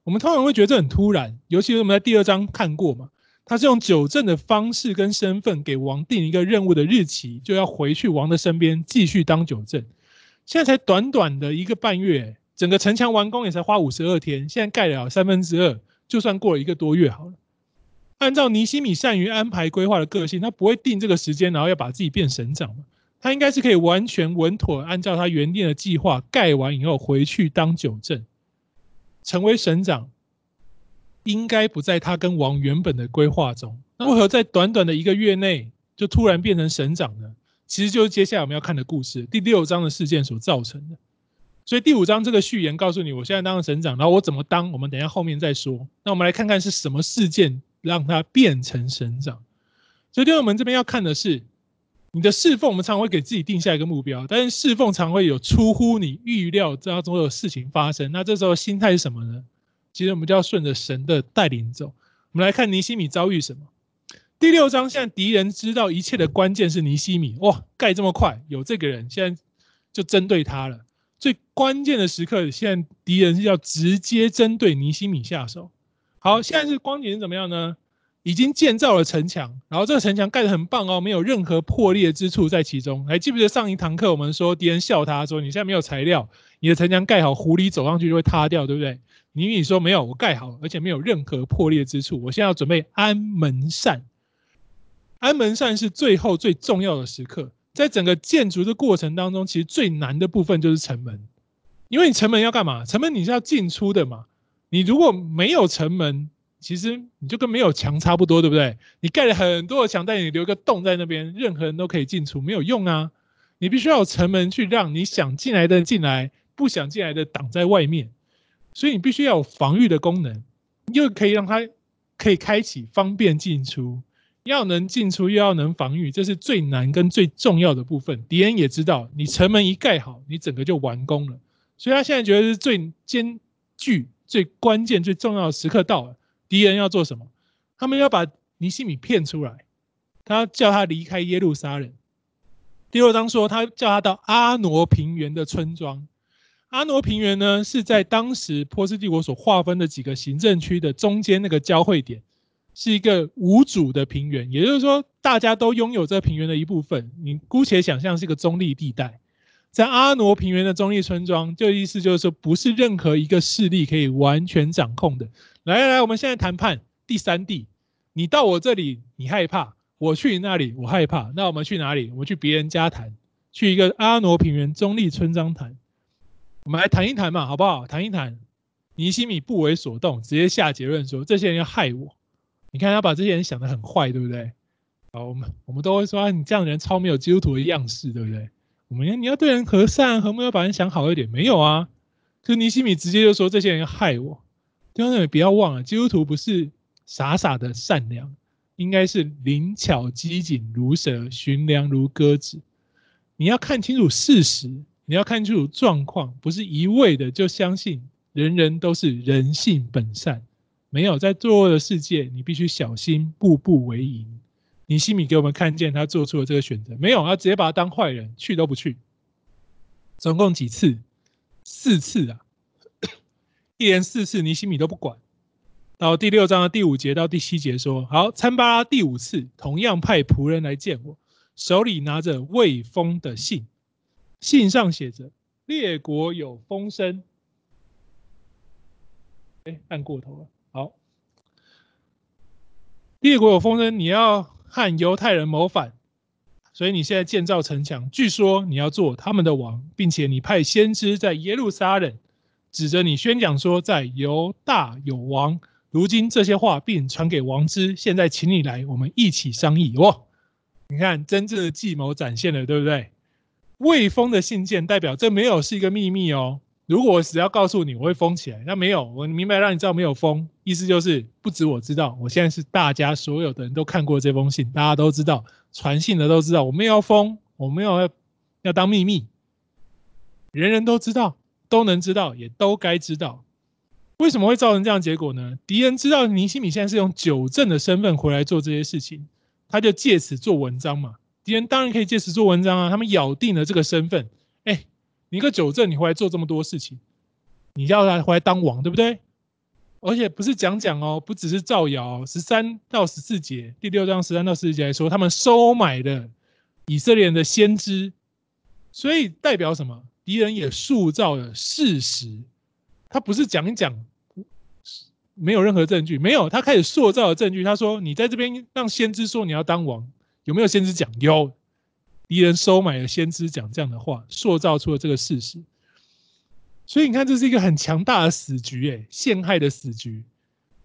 我们通常会觉得这很突然，尤其是我们在第二章看过嘛，他是用九正的方式跟身份给王定一个任务的日期，就要回去王的身边继续当九正。现在才短短的一个半月，整个城墙完工也才花五十二天，现在盖了三分之二，就算过了一个多月好了。按照尼西米善于安排规划的个性，他不会定这个时间，然后要把自己变省长嘛。他应该是可以完全稳妥按照他原定的计划盖完以后回去当九镇，成为省长，应该不在他跟王原本的规划中。那为何在短短的一个月内就突然变成省长呢？其实就是接下来我们要看的故事，第六章的事件所造成的。所以第五章这个序言告诉你，我现在当了省长，然后我怎么当，我们等一下后面再说。那我们来看看是什么事件让他变成省长。所以弟兄们这边要看的是你的侍奉，我们常会给自己定下一个目标，但是侍奉常会有出乎你预料之中的事情发生。那这时候心态是什么呢？其实我们就要顺着神的带领走。我们来看尼西米遭遇什么。第六章，现在敌人知道一切的关键是尼西米，哇，盖这么快，有这个人，现在就针对他了。最关键的时刻，现在敌人是要直接针对尼西米下手。好，现在是光景是怎么样呢？已经建造了城墙，然后这个城墙盖得很棒哦，没有任何破裂之处在其中。还记不记得上一堂课我们说敌人笑他说，你现在没有材料，你的城墙盖好，狐狸走上去就会塌掉，对不对？尼米说没有，我盖好，而且没有任何破裂之处。我现在要准备安门扇。安门扇是最后最重要的时刻，在整个建筑的过程当中，其实最难的部分就是城门，因为你城门要干嘛？城门你是要进出的嘛。你如果没有城门，其实你就跟没有墙差不多，对不对？你盖了很多的墙，但你留个洞在那边，任何人都可以进出，没有用啊。你必须要有城门去让你想进来的进来，不想进来的挡在外面。所以你必须要有防御的功能，又可以让它可以开启，方便进出。要能进出，又要能防御，这是最难跟最重要的部分。敌人也知道，你城门一盖好，你整个就完工了。所以他现在觉得是最艰巨、最关键、最重要的时刻到了。敌人要做什么？他们要把尼西米骗出来，他叫他离开耶路撒冷。第二章说，他叫他到阿挪平原的村庄。阿挪平原呢，是在当时波斯帝国所划分的几个行政区的中间那个交汇点。是一个无主的平原，也就是说，大家都拥有这平原的一部分。你姑且想象是一个中立地带，在阿挪平原的中立村庄，就意思就是说，不是任何一个势力可以完全掌控的。来来来，我们现在谈判第三地，你到我这里你害怕，我去你那里我害怕，那我们去哪里？我们去别人家谈，去一个阿挪平原中立村庄谈，我们来谈一谈嘛，好不好？谈一谈。尼西米不为所动，直接下结论说，这些人要害我。你看他把这些人想得很坏，对不对？好，我们我们都会说啊，你这样的人超没有基督徒的样式，对不对？我们你要对人和善，和睦要把人想好一点，没有啊？可是尼西米直接就说这些人要害我。弟兄姊妹不要忘了，基督徒不是傻傻的善良，应该是灵巧机警如蛇，驯良如鸽子。你要看清楚事实，你要看清楚状况，不是一味的就相信人人都是人性本善。没有在作恶的世界，你必须小心，步步为营。尼西米给我们看见他做出了这个选择，没有，他直接把他当坏人，去都不去。总共几次？四次啊，一连四次，尼西米都不管。到第六章的第五节到第七节说：好，参巴拉第五次同样派仆人来见我，手里拿着未封的信，信上写着：列国有风声。哎，按过头了。好，列国有风声，你要和犹太人谋反，所以你现在建造城墙，据说你要做他们的王，并且你派先知在耶路撒冷指着你宣讲说，在犹大有王。如今这些话并传给王知，现在请你来，我们一起商议。哇，你看真正的计谋展现了，对不对？未封的信件代表这没有是一个秘密哦。如果我只要告诉你，我会封起来。那没有，我明白让你知道没有封，意思就是不止我知道。我现在是大家所有的人都看过这封信，大家都知道，传信的都知道，我没有要封，我没有要要当秘密，人人都知道，都能知道，也都该知道。为什么会造成这样结果呢？敌人知道尼希米现在是用九正的身份回来做这些事情，他就借此做文章嘛。敌人当然可以借此做文章啊，他们咬定了这个身份，哎。你一个九正，你回来做这么多事情，你要他回来当王，对不对？而且不是讲讲哦，不只是造谣。十三到十四节，第六章十三到十四节来说，他们收买了以色列人的先知，所以代表什么？敌人也塑造了事实，他不是讲一讲，没有任何证据，没有，他开始塑造了证据。他说：“你在这边让先知说你要当王，有没有先知讲？有。”敌人收买了先知讲这样的话，塑造出了这个事实。所以你看，这是一个很强大的死局，哎，陷害的死局。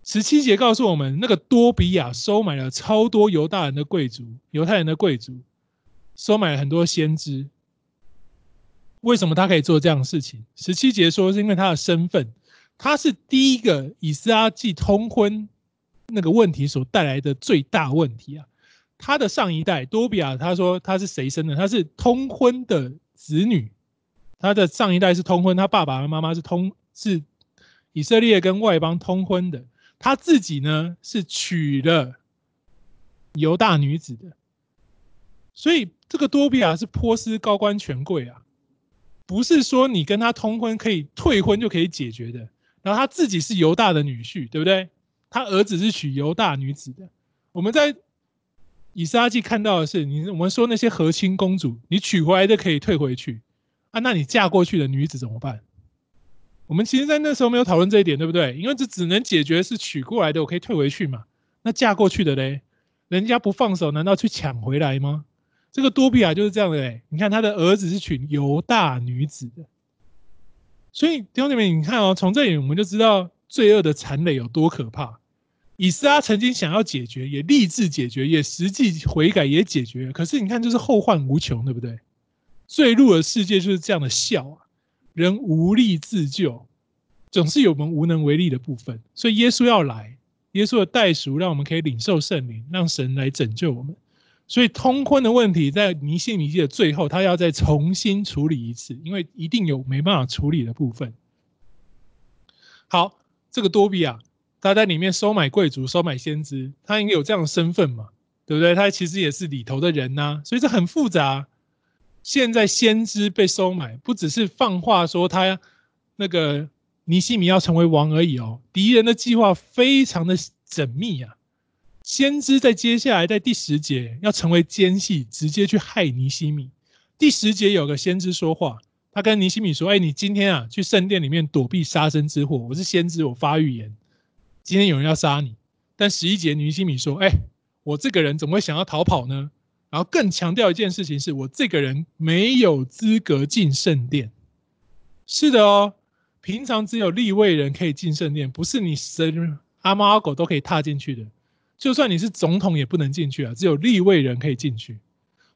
十七节告诉我们，那个多比亚收买了超多犹大人的贵族，犹太人的贵族，收买了很多先知。为什么他可以做这样的事情？十七节说是因为他的身份，他是第一个以斯拉记通婚那个问题所带来的最大问题啊。他的上一代多比亚，他说他是谁生的？他是通婚的子女，他的上一代是通婚，他爸爸和妈妈是通是以色列跟外邦通婚的，他自己呢是娶了犹大女子的，所以这个多比亚是波斯高官权贵啊。不是说你跟他通婚可以退婚就可以解决的。然后他自己是犹大的女婿，对不对？他儿子是娶犹大女子的。我们在以斯拉记看到的是，你我们说那些和亲公主，你娶回来的可以退回去啊，那你嫁过去的女子怎么办？我们其实，在那时候没有讨论这一点，对不对？因为这只能解决是娶过来的，我可以退回去嘛。那嫁过去的嘞，人家不放手，难道去抢回来吗？这个多比亚就是这样的哎，你看他的儿子是娶犹大女子的，所以弟兄姐妹，你看哦，从这里我们就知道罪恶的残累有多可怕。以斯拉曾经想要解决，也立志解决，也实际悔改也解决，可是你看就是后患无穷，对不对？坠入的世界就是这样的笑啊，人无力自救，总是有我们无能为力的部分。所以耶稣要来，耶稣的代赎让我们可以领受圣灵，让神来拯救我们。所以通婚的问题在尼希米记的最后，他要再重新处理一次，因为一定有没办法处理的部分。好，这个多比啊他在里面收买贵族、收买先知，他应该有这样的身份嘛？对不对？他其实也是里头的人呐、所以这很复杂。现在先知被收买，不只是放话说他那个尼西米要成为王而已哦，敌人的计划非常的缜密啊。先知在接下来在第十节要成为奸细，直接去害尼西米。第十节有个先知说话，他跟尼西米说：“哎，你今天啊去圣殿里面躲避杀身之祸。我是先知，我发预言，今天有人要杀你。”但十一节尼希米说：“哎，我这个人怎么会想要逃跑呢？”然后更强调一件事情是：我这个人没有资格进圣殿。是的哦，平常只有立位人可以进圣殿，不是你神阿猫阿狗都可以踏进去的。就算你是总统也不能进去啊，只有立位人可以进去，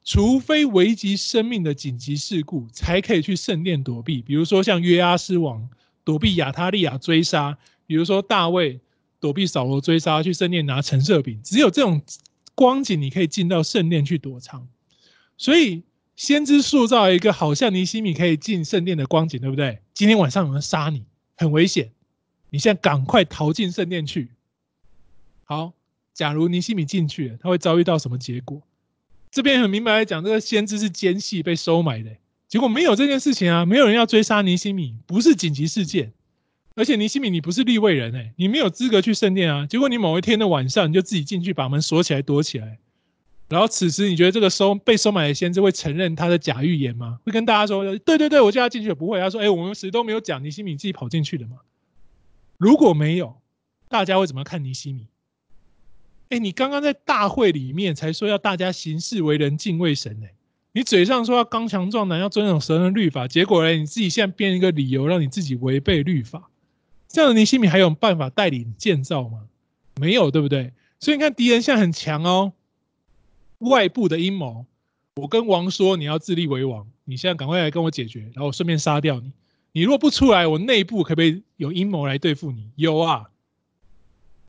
除非危及生命的紧急事故，才可以去圣殿躲避。比如说像约阿斯王躲避亚他利亚追杀，比如说大卫躲避扫罗追杀，去圣殿拿橙色饼，只有这种光景你可以进到圣殿去躲藏。所以先知塑造一个好像尼西米可以进圣殿的光景，对不对？今天晚上有人杀你，很危险，你现在赶快逃进圣殿去。好。假如尼西米进去了，他会遭遇到什么结果？这边很明白来讲，这个先知是奸细被收买的，结果没有这件事情啊，没有人要追杀尼西米，不是紧急事件。而且尼西米你不是立位人哎，你没有资格去圣殿啊。结果你某一天的晚上，你就自己进去把门锁起来躲起来。然后此时你觉得这个收被收买的先知会承认他的假预言吗？会跟大家说，对对对，我叫他进去，不会。他说，哎，我们谁都没有讲尼西米自己跑进去的嘛。如果没有，大家会怎么看尼西米？哎，你刚刚在大会里面才说要大家行事为人敬畏神呢，你嘴上说要刚强壮胆，要遵守神的律法，结果呢，你自己现在编一个理由让你自己违背律法，这样的尼希米还有办法带领建造吗？没有，对不对？所以你看敌人现在很强哦，外部的阴谋，我跟王说你要自立为王，你现在赶快来跟我解决，然后我顺便杀掉你。你如果不出来，我内部可不可以有阴谋来对付你？有啊。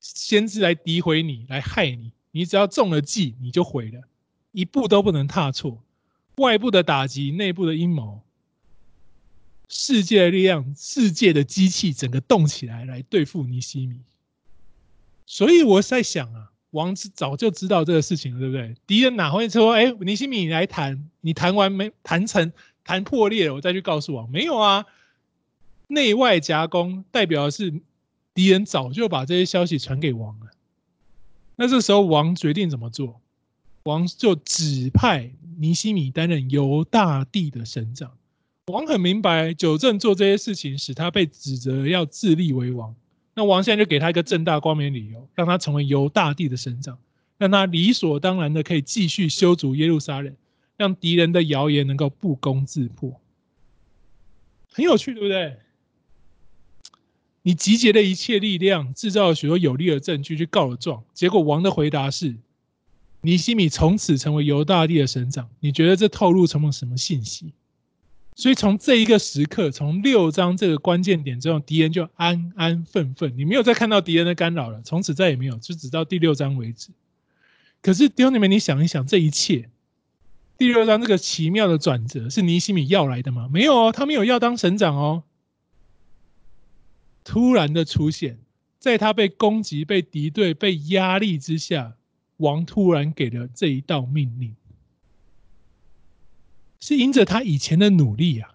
先知来诋毁你，来害你，你只要中了计，你就毁了，一步都不能踏错。外部的打击，内部的阴谋，世界的力量，世界的机器，整个动起来来对付尼西米。所以我在想啊，王早就知道这个事情了，对不对？敌人哪会说，哎，尼西米你来谈，你谈完没谈成，谈破裂了，我再去告诉王？没有啊，内外夹攻，代表的是。敌人早就把这些消息传给王了，那这时候王决定怎么做？王就指派尼西米担任犹大地的省长。王很明白，久正做这些事情，使他被指责要自立为王。那王现在就给他一个正大光明理由，让他成为犹大帝的省长，让他理所当然的可以继续修筑耶路撒冷，让敌人的谣言能够不攻自破。很有趣，对不对？你集结了一切力量，制造了许多有力的证据去告了状，结果王的回答是：尼西米从此成为犹大帝的省长。你觉得这透露什么什么信息？所以从这一个时刻，从六章这个关键点之后，敌人就安安分分，你没有再看到敌人的干扰了，从此再也没有，就直到第六章为止。可是弟兄们，你想一想，这一切，第六章这个奇妙的转折，是尼西米要来的吗？没有哦，他没有要当省长哦。突然的出现，在他被攻击、被敌对、被压力之下，王突然给了这一道命令。是因着他以前的努力啊，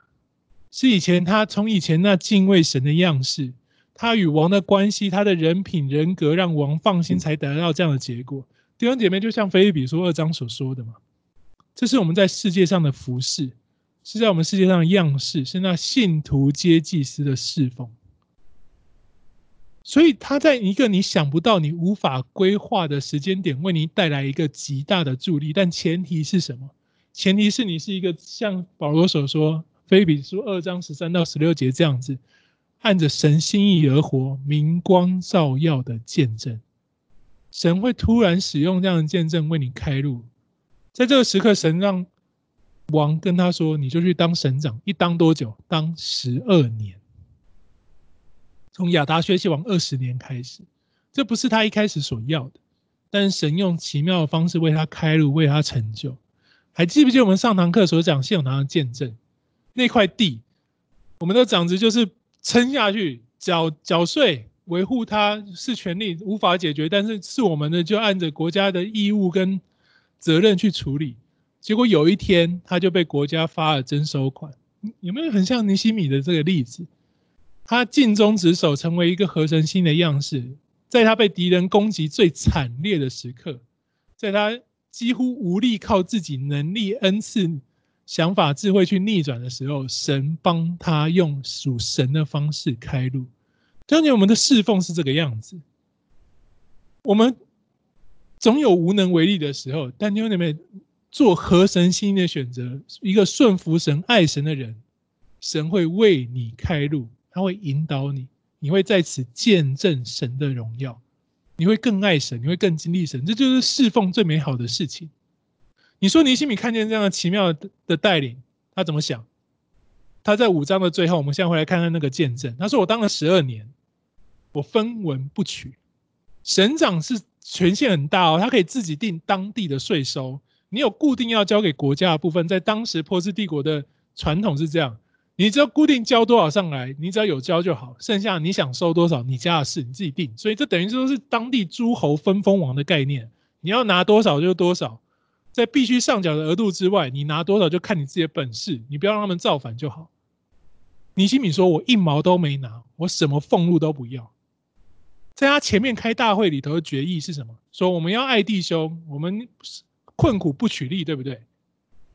是以前他从以前那敬畏神的样式，他与王的关系，他的人品人格，让王放心，才得到这样的结果。弟兄姐妹，就像腓立比书二章所说的嘛，这是我们在世界上的服饰，是在我们世界上的样式，是那信徒接祭司的侍奉。所以他在一个你想不到、你无法规划的时间点，为你带来一个极大的助力，但前提是什么？前提是你是一个像保罗所说，腓比书二章十三到十六节这样子，按着神心意而活，明光照耀的见证。神会突然使用这样的见证为你开路，在这个时刻，神让王跟他说：“你就去当省长，一当多久？当十二年。从亚达薛西王二十年开始，这不是他一开始所要的，但神用奇妙的方式为他开路，为他成就。”还记不记得我们上堂课所讲现有堂的见证？那块地，我们的长子就是撑下去，缴缴税，维护它是权利，无法解决，但是是我们的，就按着国家的义务跟责任去处理。结果有一天，他就被国家发了征收款。有没有很像尼西米的这个例子？他尽忠职守，成为一个合神心的样式，在他被敌人攻击最惨烈的时刻，在他。几乎无力靠自己能力、恩赐、想法、智慧去逆转的时候，神帮他用属神的方式开路。当年我们的侍奉是这个样子，我们总有无能为力的时候，但你有没有做合神心意的选择？一个顺服神、爱神的人，神会为你开路，他会引导你，你会在此见证神的荣耀。你会更爱神，你会更经历神，这就是侍奉最美好的事情。你说尼西米看见这样的奇妙的带领，他怎么想？他在五章的最后，我们现在回来看看那个见证。他说：“我当了十二年，我分文不取。省长是权限很大哦，他可以自己定当地的税收。你有固定要交给国家的部分，在当时波斯帝国的传统是这样。”你只要固定交多少上来，你只要有交就好，剩下你想收多少，你家的事，你自己定。所以这等于说是当地诸侯分封王的概念，你要拿多少就多少，在必须上缴的额度之外，你拿多少就看你自己的本事，你不要让他们造反就好。尼西米说：“我一毛都没拿，我什么俸禄都不要。”在他前面开大会里头的决议是什么？说我们要爱弟兄，我们困苦不取利，对不对？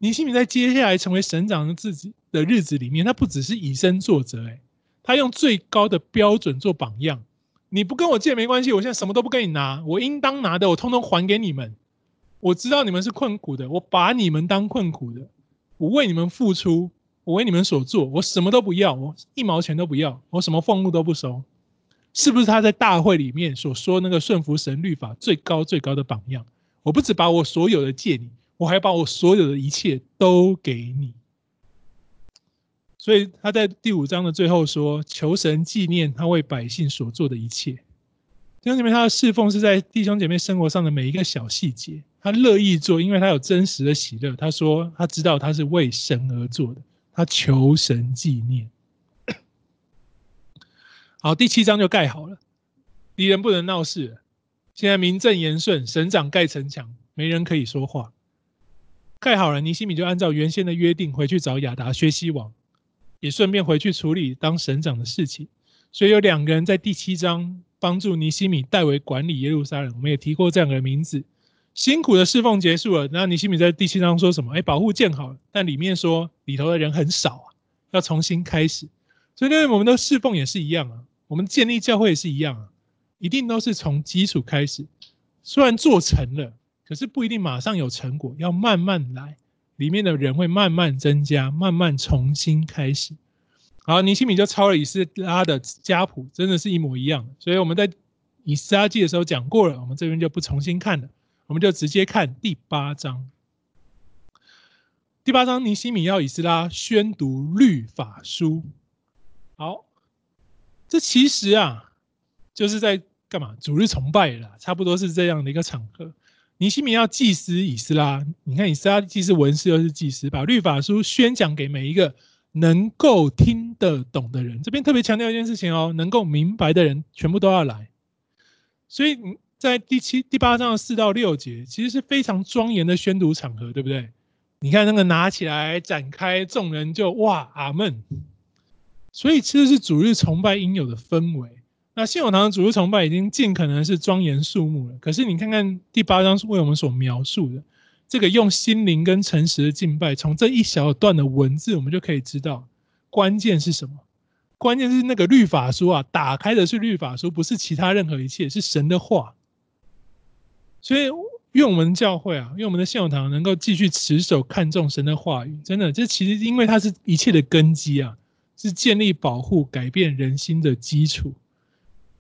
尼西米在接下来成为省长的自己的日子里面，他不只是以身作则，哎，他用最高的标准做榜样。你不跟我借没关系，我现在什么都不跟你拿，我应当拿的我通通还给你们。我知道你们是困苦的，我把你们当困苦的，我为你们付出，我为你们所做，我什么都不要，我一毛钱都不要，我什么俸禄都不收。是不是他在大会里面所说那个顺服神律法最高最高的榜样？我不只把我所有的借你。我还把我所有的一切都给你，所以他在第五章的最后说：“求神纪念他为百姓所做的一切。”弟兄姐妹，他的侍奉是在弟兄姐妹生活上的每一个小细节，他乐意做，因为他有真实的喜乐。他说他知道他是为神而做的，他求神纪念。好，第七章就盖好了，敌人不能闹事了。现在名正言顺，省长盖城墙，没人可以说话。盖好了，尼西米就按照原先的约定回去找亚达薛西王，也顺便回去处理当省长的事情。所以有两个人在第七章帮助尼西米代为管理耶路撒冷。我们也提过这两个名字。辛苦的侍奉结束了，然后尼西米在第七章说什么？哎，保护建好了，但里面说里头的人很少啊，要重新开始。所以呢，我们的侍奉也是一样啊，我们建立教会也是一样啊，一定都是从基础开始。虽然做成了。可是不一定马上有成果，要慢慢来，里面的人会慢慢增加，慢慢重新开始。好，尼西米就抄了以斯拉的家谱，真的是一模一样。所以我们在以斯拉记的时候讲过了，我们这边就不重新看了，我们就直接看第八章。第八章，尼西米要以斯拉宣读律法书。好，这其实啊，就是在干嘛？主日崇拜了，差不多是这样的一个场合。尼西米要祭司以斯拉，你看以斯拉既是文士又是祭司，把律法书宣讲给每一个。能够听得懂的人，这边特别强调一件事情哦，能够明白的人全部都要来。所以在第七、第八章的四到六节，其实是非常庄严的宣读场合，对不对？你看那个拿起来展开，众人就哇阿门。所以其实是主日崇拜应有的氛围。那信友堂的主日崇拜已经尽可能是庄严肃穆了，可是你看看第八章是为我们所描述的。这个用心灵跟诚实的敬拜，从这一小段的文字，我们就可以知道关键是什么？关键是那个律法书啊，打开的是律法书，不是其他任何一切，是神的话。所以，愿我们教会啊，愿我们的信友堂能够继续持守看重神的话语。真的，这其实因为它是一切的根基啊，是建立、保护、改变人心的基础。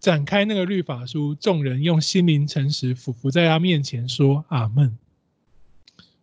展开那个律法书，众人用心灵诚实俯伏在他面前说：“阿门。”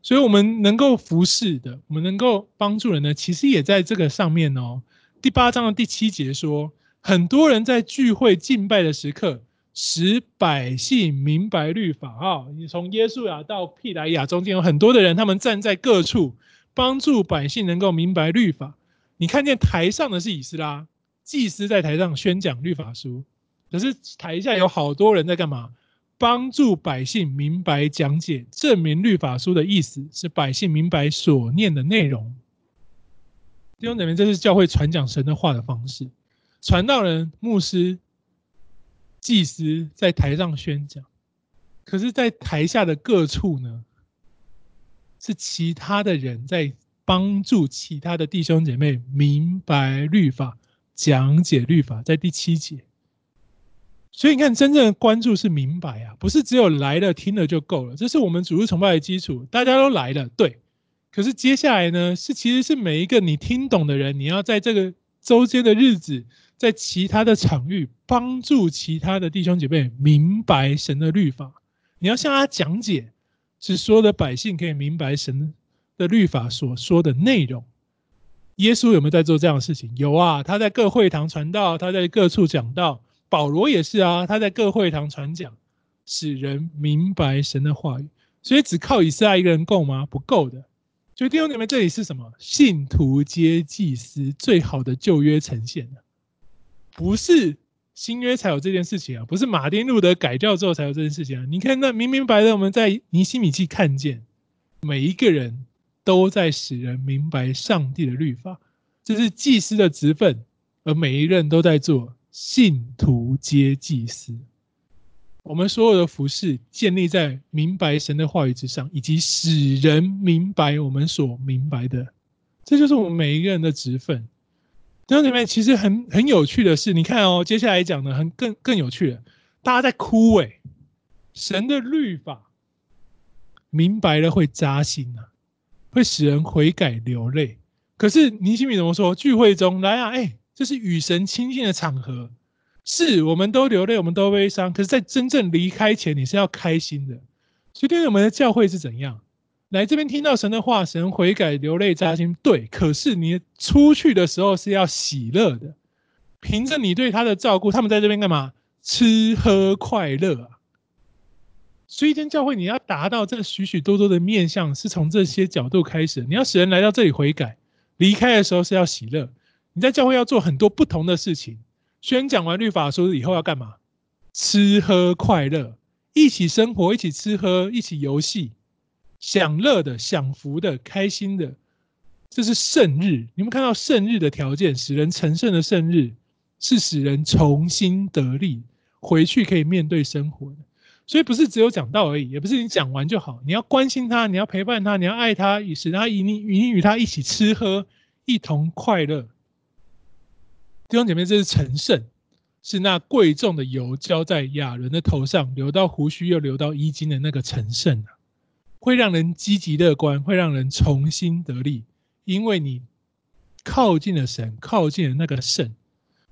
所以，我们能够服侍的，我们能够帮助人的，其实也在这个上面哦。第八章的第七节说，很多人在聚会敬拜的时刻，使百姓明白律法啊。你从耶稣亚到庇莱亚中间有很多的人，他们站在各处，帮助百姓能够明白律法。你看见台上的是以斯拉，祭司在台上宣讲律法书，可是台下有好多人在干嘛？帮助百姓明白讲解，证明律法书的意思，是百姓明白所念的内容。弟兄姊妹，这是教会传讲神的话的方式。传道人、牧师、祭司在台上宣讲，可是，在台下的各处呢，是其他的人在帮助其他的弟兄姐妹明白律法，讲解律法。在第七节。所以你看，真正的关注是明白啊，不是只有来了听了就够了。这是我们主日崇拜的基础，大家都来了，对。可是接下来呢，是其实是每一个你听懂的人，你要在这个周间的日子，在其他的场域帮助其他的弟兄姐妹明白神的律法。你要向他讲解，是所有的百姓可以明白神的律法所说的内容。耶稣有没有在做这样的事情？有啊，他在各会堂传道，他在各处讲道。保罗也是啊，他在各会堂传讲，使人明白神的话语。所以只靠以斯拉一个人够吗？不够的。所以弟兄姊妹，这里是什么？信徒皆祭司，最好的旧约呈现了，不是新约才有这件事情啊，不是马丁路德改教之后才有这件事情啊。你看那明明白白的，我们在尼希米记看见，每一个人都在使人明白上帝的律法，这是祭司的职分，而每一任都在做。信徒皆祭司，我们所有的服事建立在明白神的话语之上，以及使人明白我们所明白的，这就是我们每一个人的职分。弟兄姊妹，其实很很有趣的是，你看哦，接下来讲的很更更有趣的，大家在哭诶，神的律法明白了会扎心呐，会使人悔改流泪。可是尼希米怎么说？聚会中来啊，哎。这是与神亲近的场合，是我们都流泪，我们都悲伤。可是，在真正离开前，你是要开心的。所以，对我们的教会是怎样？来这边听到神的话，神悔改、流泪、扎心，对。可是，你出去的时候是要喜乐的，凭着你对他的照顾，他们在这边干嘛？吃喝快乐啊！所以，一间教会你要达到这许许多多的面向，是从这些角度开始。你要使人来到这里悔改，离开的时候是要喜乐。你在教会要做很多不同的事情，宣讲完律法书以后要干嘛？吃喝快乐，一起生活，一起吃喝，一起游戏，享乐的、享福的、开心的，这是圣日。你们看到圣日的条件，使人成圣的圣日，是使人重新得力，回去可以面对生活的。所以不是只有讲道而已，也不是你讲完就好，你要关心他，你要陪伴他，你要爱他，以使他与你与你与他一起吃喝，一同快乐。弟兄姐妹，这是成圣，是那贵重的油浇在亚伦的头上，流到胡须，又流到衣襟的那个成圣啊！会让人积极乐观，会让人重新得力，因为你靠近了神，靠近了那个圣，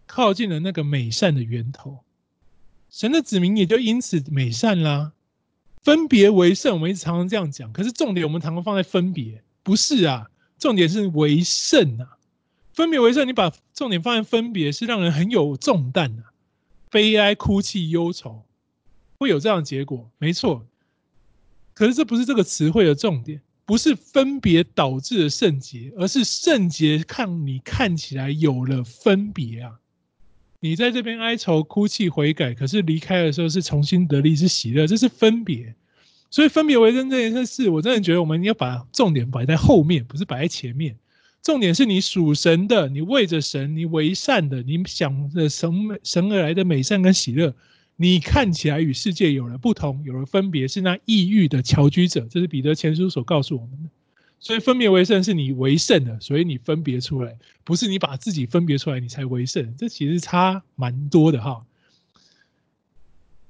靠近了那个美善的源头，神的子民也就因此美善啦。分别为圣，我们一直常常这样讲，可是重点我们常常放在分别，不是啊？重点是为圣啊！分别为圣，你把重点放在分别，是让人很有重担啊，悲哀、哭泣、忧愁，会有这样的结果，没错。可是这不是这个词汇的重点，不是分别导致的圣洁，而是圣洁看你看起来有了分别啊。你在这边哀愁、哭泣、悔改，可是离开的时候是重新得力，是喜乐，这是分别。所以分别为圣这件事，我真的觉得我们要把重点摆在后面，不是摆在前面。重点是你属神的，你为着神，你为善的，你想着神神而来的美善跟喜乐，你看起来与世界有了不同，有了分别，是那异域的侨居者。这是彼得前书所告诉我们的。所以分别为圣是你为圣的，所以你分别出来，不是你把自己分别出来你才为圣，这其实差蛮多的哈。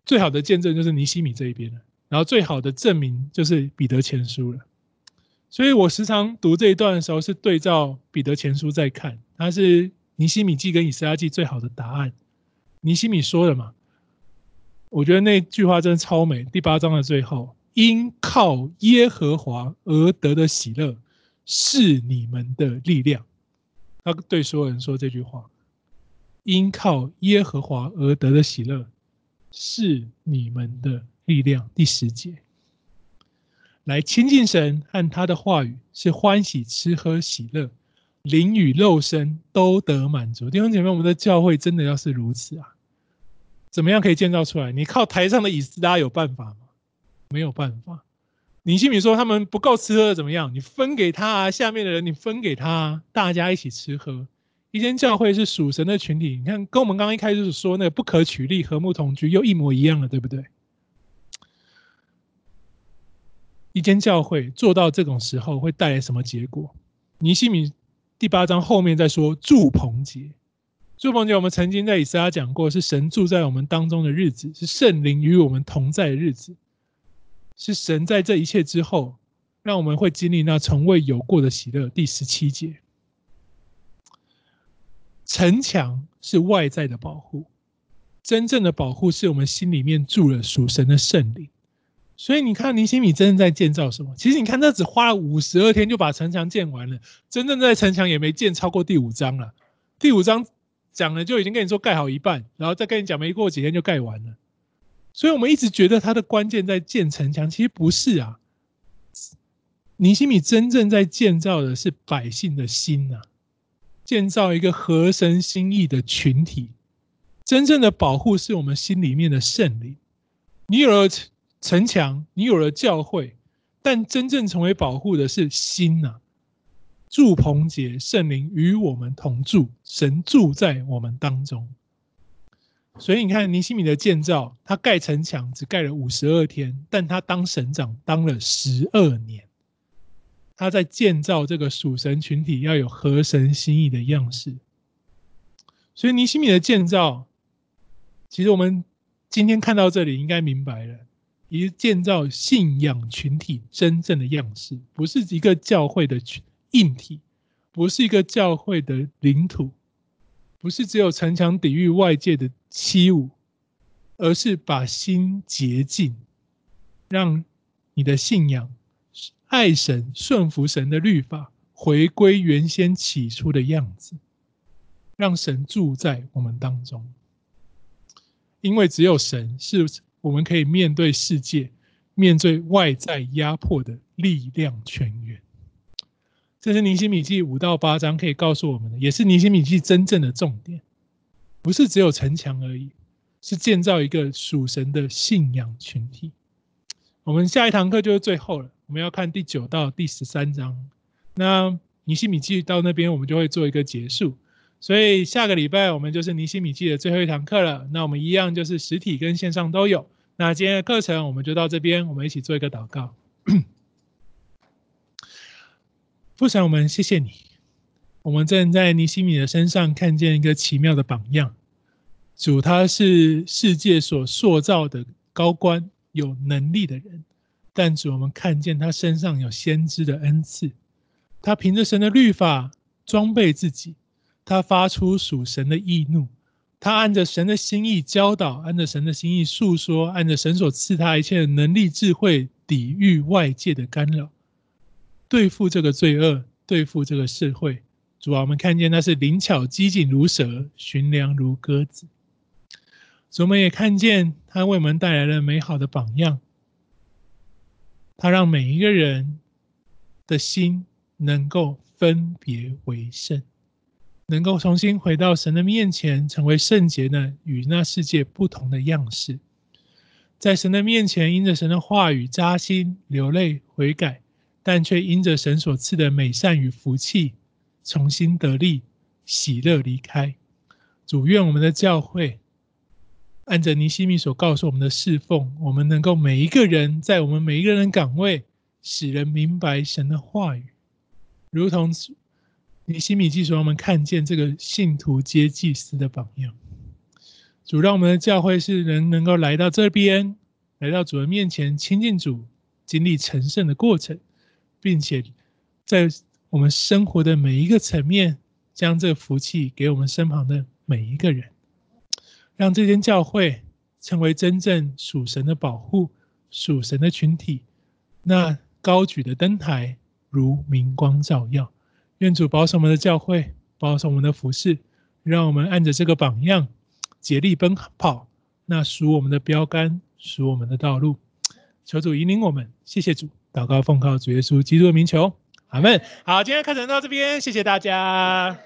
最好的见证就是尼西米这一边了，然后最好的证明就是彼得前书了。所以我时常读这一段的时候是对照彼得前书在看，它是尼西米记跟以斯拉记最好的答案。尼西米说的嘛，我觉得那句话真的超美，第八章的最后。因靠耶和华而得的喜乐，是你们的力量。他对所有人说这句话：因靠耶和华而得的喜乐，是你们的力量。第十节，来亲近神和他的话语，是欢喜吃喝喜乐，灵与肉身都得满足。弟兄姐妹，我们的教会真的要是如此啊？怎么样可以建造出来？你靠台上的以斯拉有办法吗？没有办法，尼希米说他们不够吃喝怎么样？你分给他啊，下面的人你分给他啊，大家一起吃喝。一间教会是属神的群体，你看跟我们刚刚一开始说那个不可取利、和睦同居又一模一样了，对不对？一间教会做到这种时候会带来什么结果？尼希米第八章后面再说住棚节，住棚节我们曾经在以斯拉讲过，是神住在我们当中的日子，是圣灵与我们同在的日子。是神在这一切之后，让我们会经历那从未有过的喜乐。第十七节，城墙是外在的保护，真正的保护是我们心里面住了属神的圣灵。所以你看，尼西米真正在建造什么？其实你看，他只花了五十二天就把城墙建完了，真正在城墙也没建超过第五章了。第五章讲了就已经跟你说盖好一半，然后再跟你讲没过几天就盖完了。所以我们一直觉得他的关键在建城墙，其实不是啊。尼西米真正在建造的是百姓的心啊，建造一个合神心意的群体。真正的保护是我们心里面的圣灵。你有了城墙，你有了教会，但真正成为保护的是心啊。住棚节，圣灵与我们同住，神住在我们当中。所以你看，尼西米的建造，他盖城墙只盖了五十二天，但他当省长当了十二年。他在建造这个属神群体要有合神心意的样式。所以尼西米的建造，其实我们今天看到这里应该明白了，以建造信仰群体真正的样式，不是一个教会的硬体，不是一个教会的领土。不是只有城墙抵御外界的欺侮，而是把心洁净，让你的信仰爱神、顺服神的律法，回归原先起初的样子，让神住在我们当中。因为只有神是我们可以面对世界、面对外在压迫的力量泉源。这是尼希米记五到八章可以告诉我们的，也是尼希米记真正的重点，不是只有城墙而已，是建造一个属神的信仰群体。我们下一堂课就是最后了，我们要看第九到第十三章。那尼希米记到那边，我们就会做一个结束。所以下个礼拜我们就是尼西米记的最后一堂课了。那我们一样就是实体跟线上都有。那今天的课程我们就到这边，我们一起做一个祷告。父神，我们谢谢你。我们正在尼西米的身上看见一个奇妙的榜样。主，他是世界所塑造的高官，有能力的人，但主，我们看见他身上有先知的恩赐，他凭着神的律法装备自己，他发出属神的义怒，他按着神的心意教导，按着神的心意述说，按着神所赐他一切的能力智慧，抵御外界的干扰，对付这个罪恶，对付这个社会。主啊，我们看见他是灵巧机警如蛇，驯良如鸽子。主，我们也看见他为我们带来了美好的榜样。他让每一个人的心能够分别为圣，能够重新回到神的面前，成为圣洁的，与那世界不同的样式。在神的面前，因着神的话语扎心、流泪、悔改，但却因着神所赐的美善与福气，重新得力、喜乐离开。主，愿我们的教会按着尼西米所告诉我们的侍奉，我们能够每一个人在我们每一个人的岗位，使人明白神的话语，如同你心米记所我们看见这个信徒皆祭司的榜样。主，让我们的教会是人能够来到这边，来到主的面前亲近主，经历成圣的过程，并且在我们生活的每一个层面，将这福气给我们身旁的每一个人，让这间教会成为真正属神的保护、属神的群体。那高举的灯台如明光照耀。愿主保守我们的教会，保守我们的服饰，让我们按着这个榜样竭力奔跑。那属我们的标杆，属我们的道路。求主引领我们。谢谢主，祷告奉靠主耶稣基督的名求。阿门。好，今天课程到这边，谢谢大家。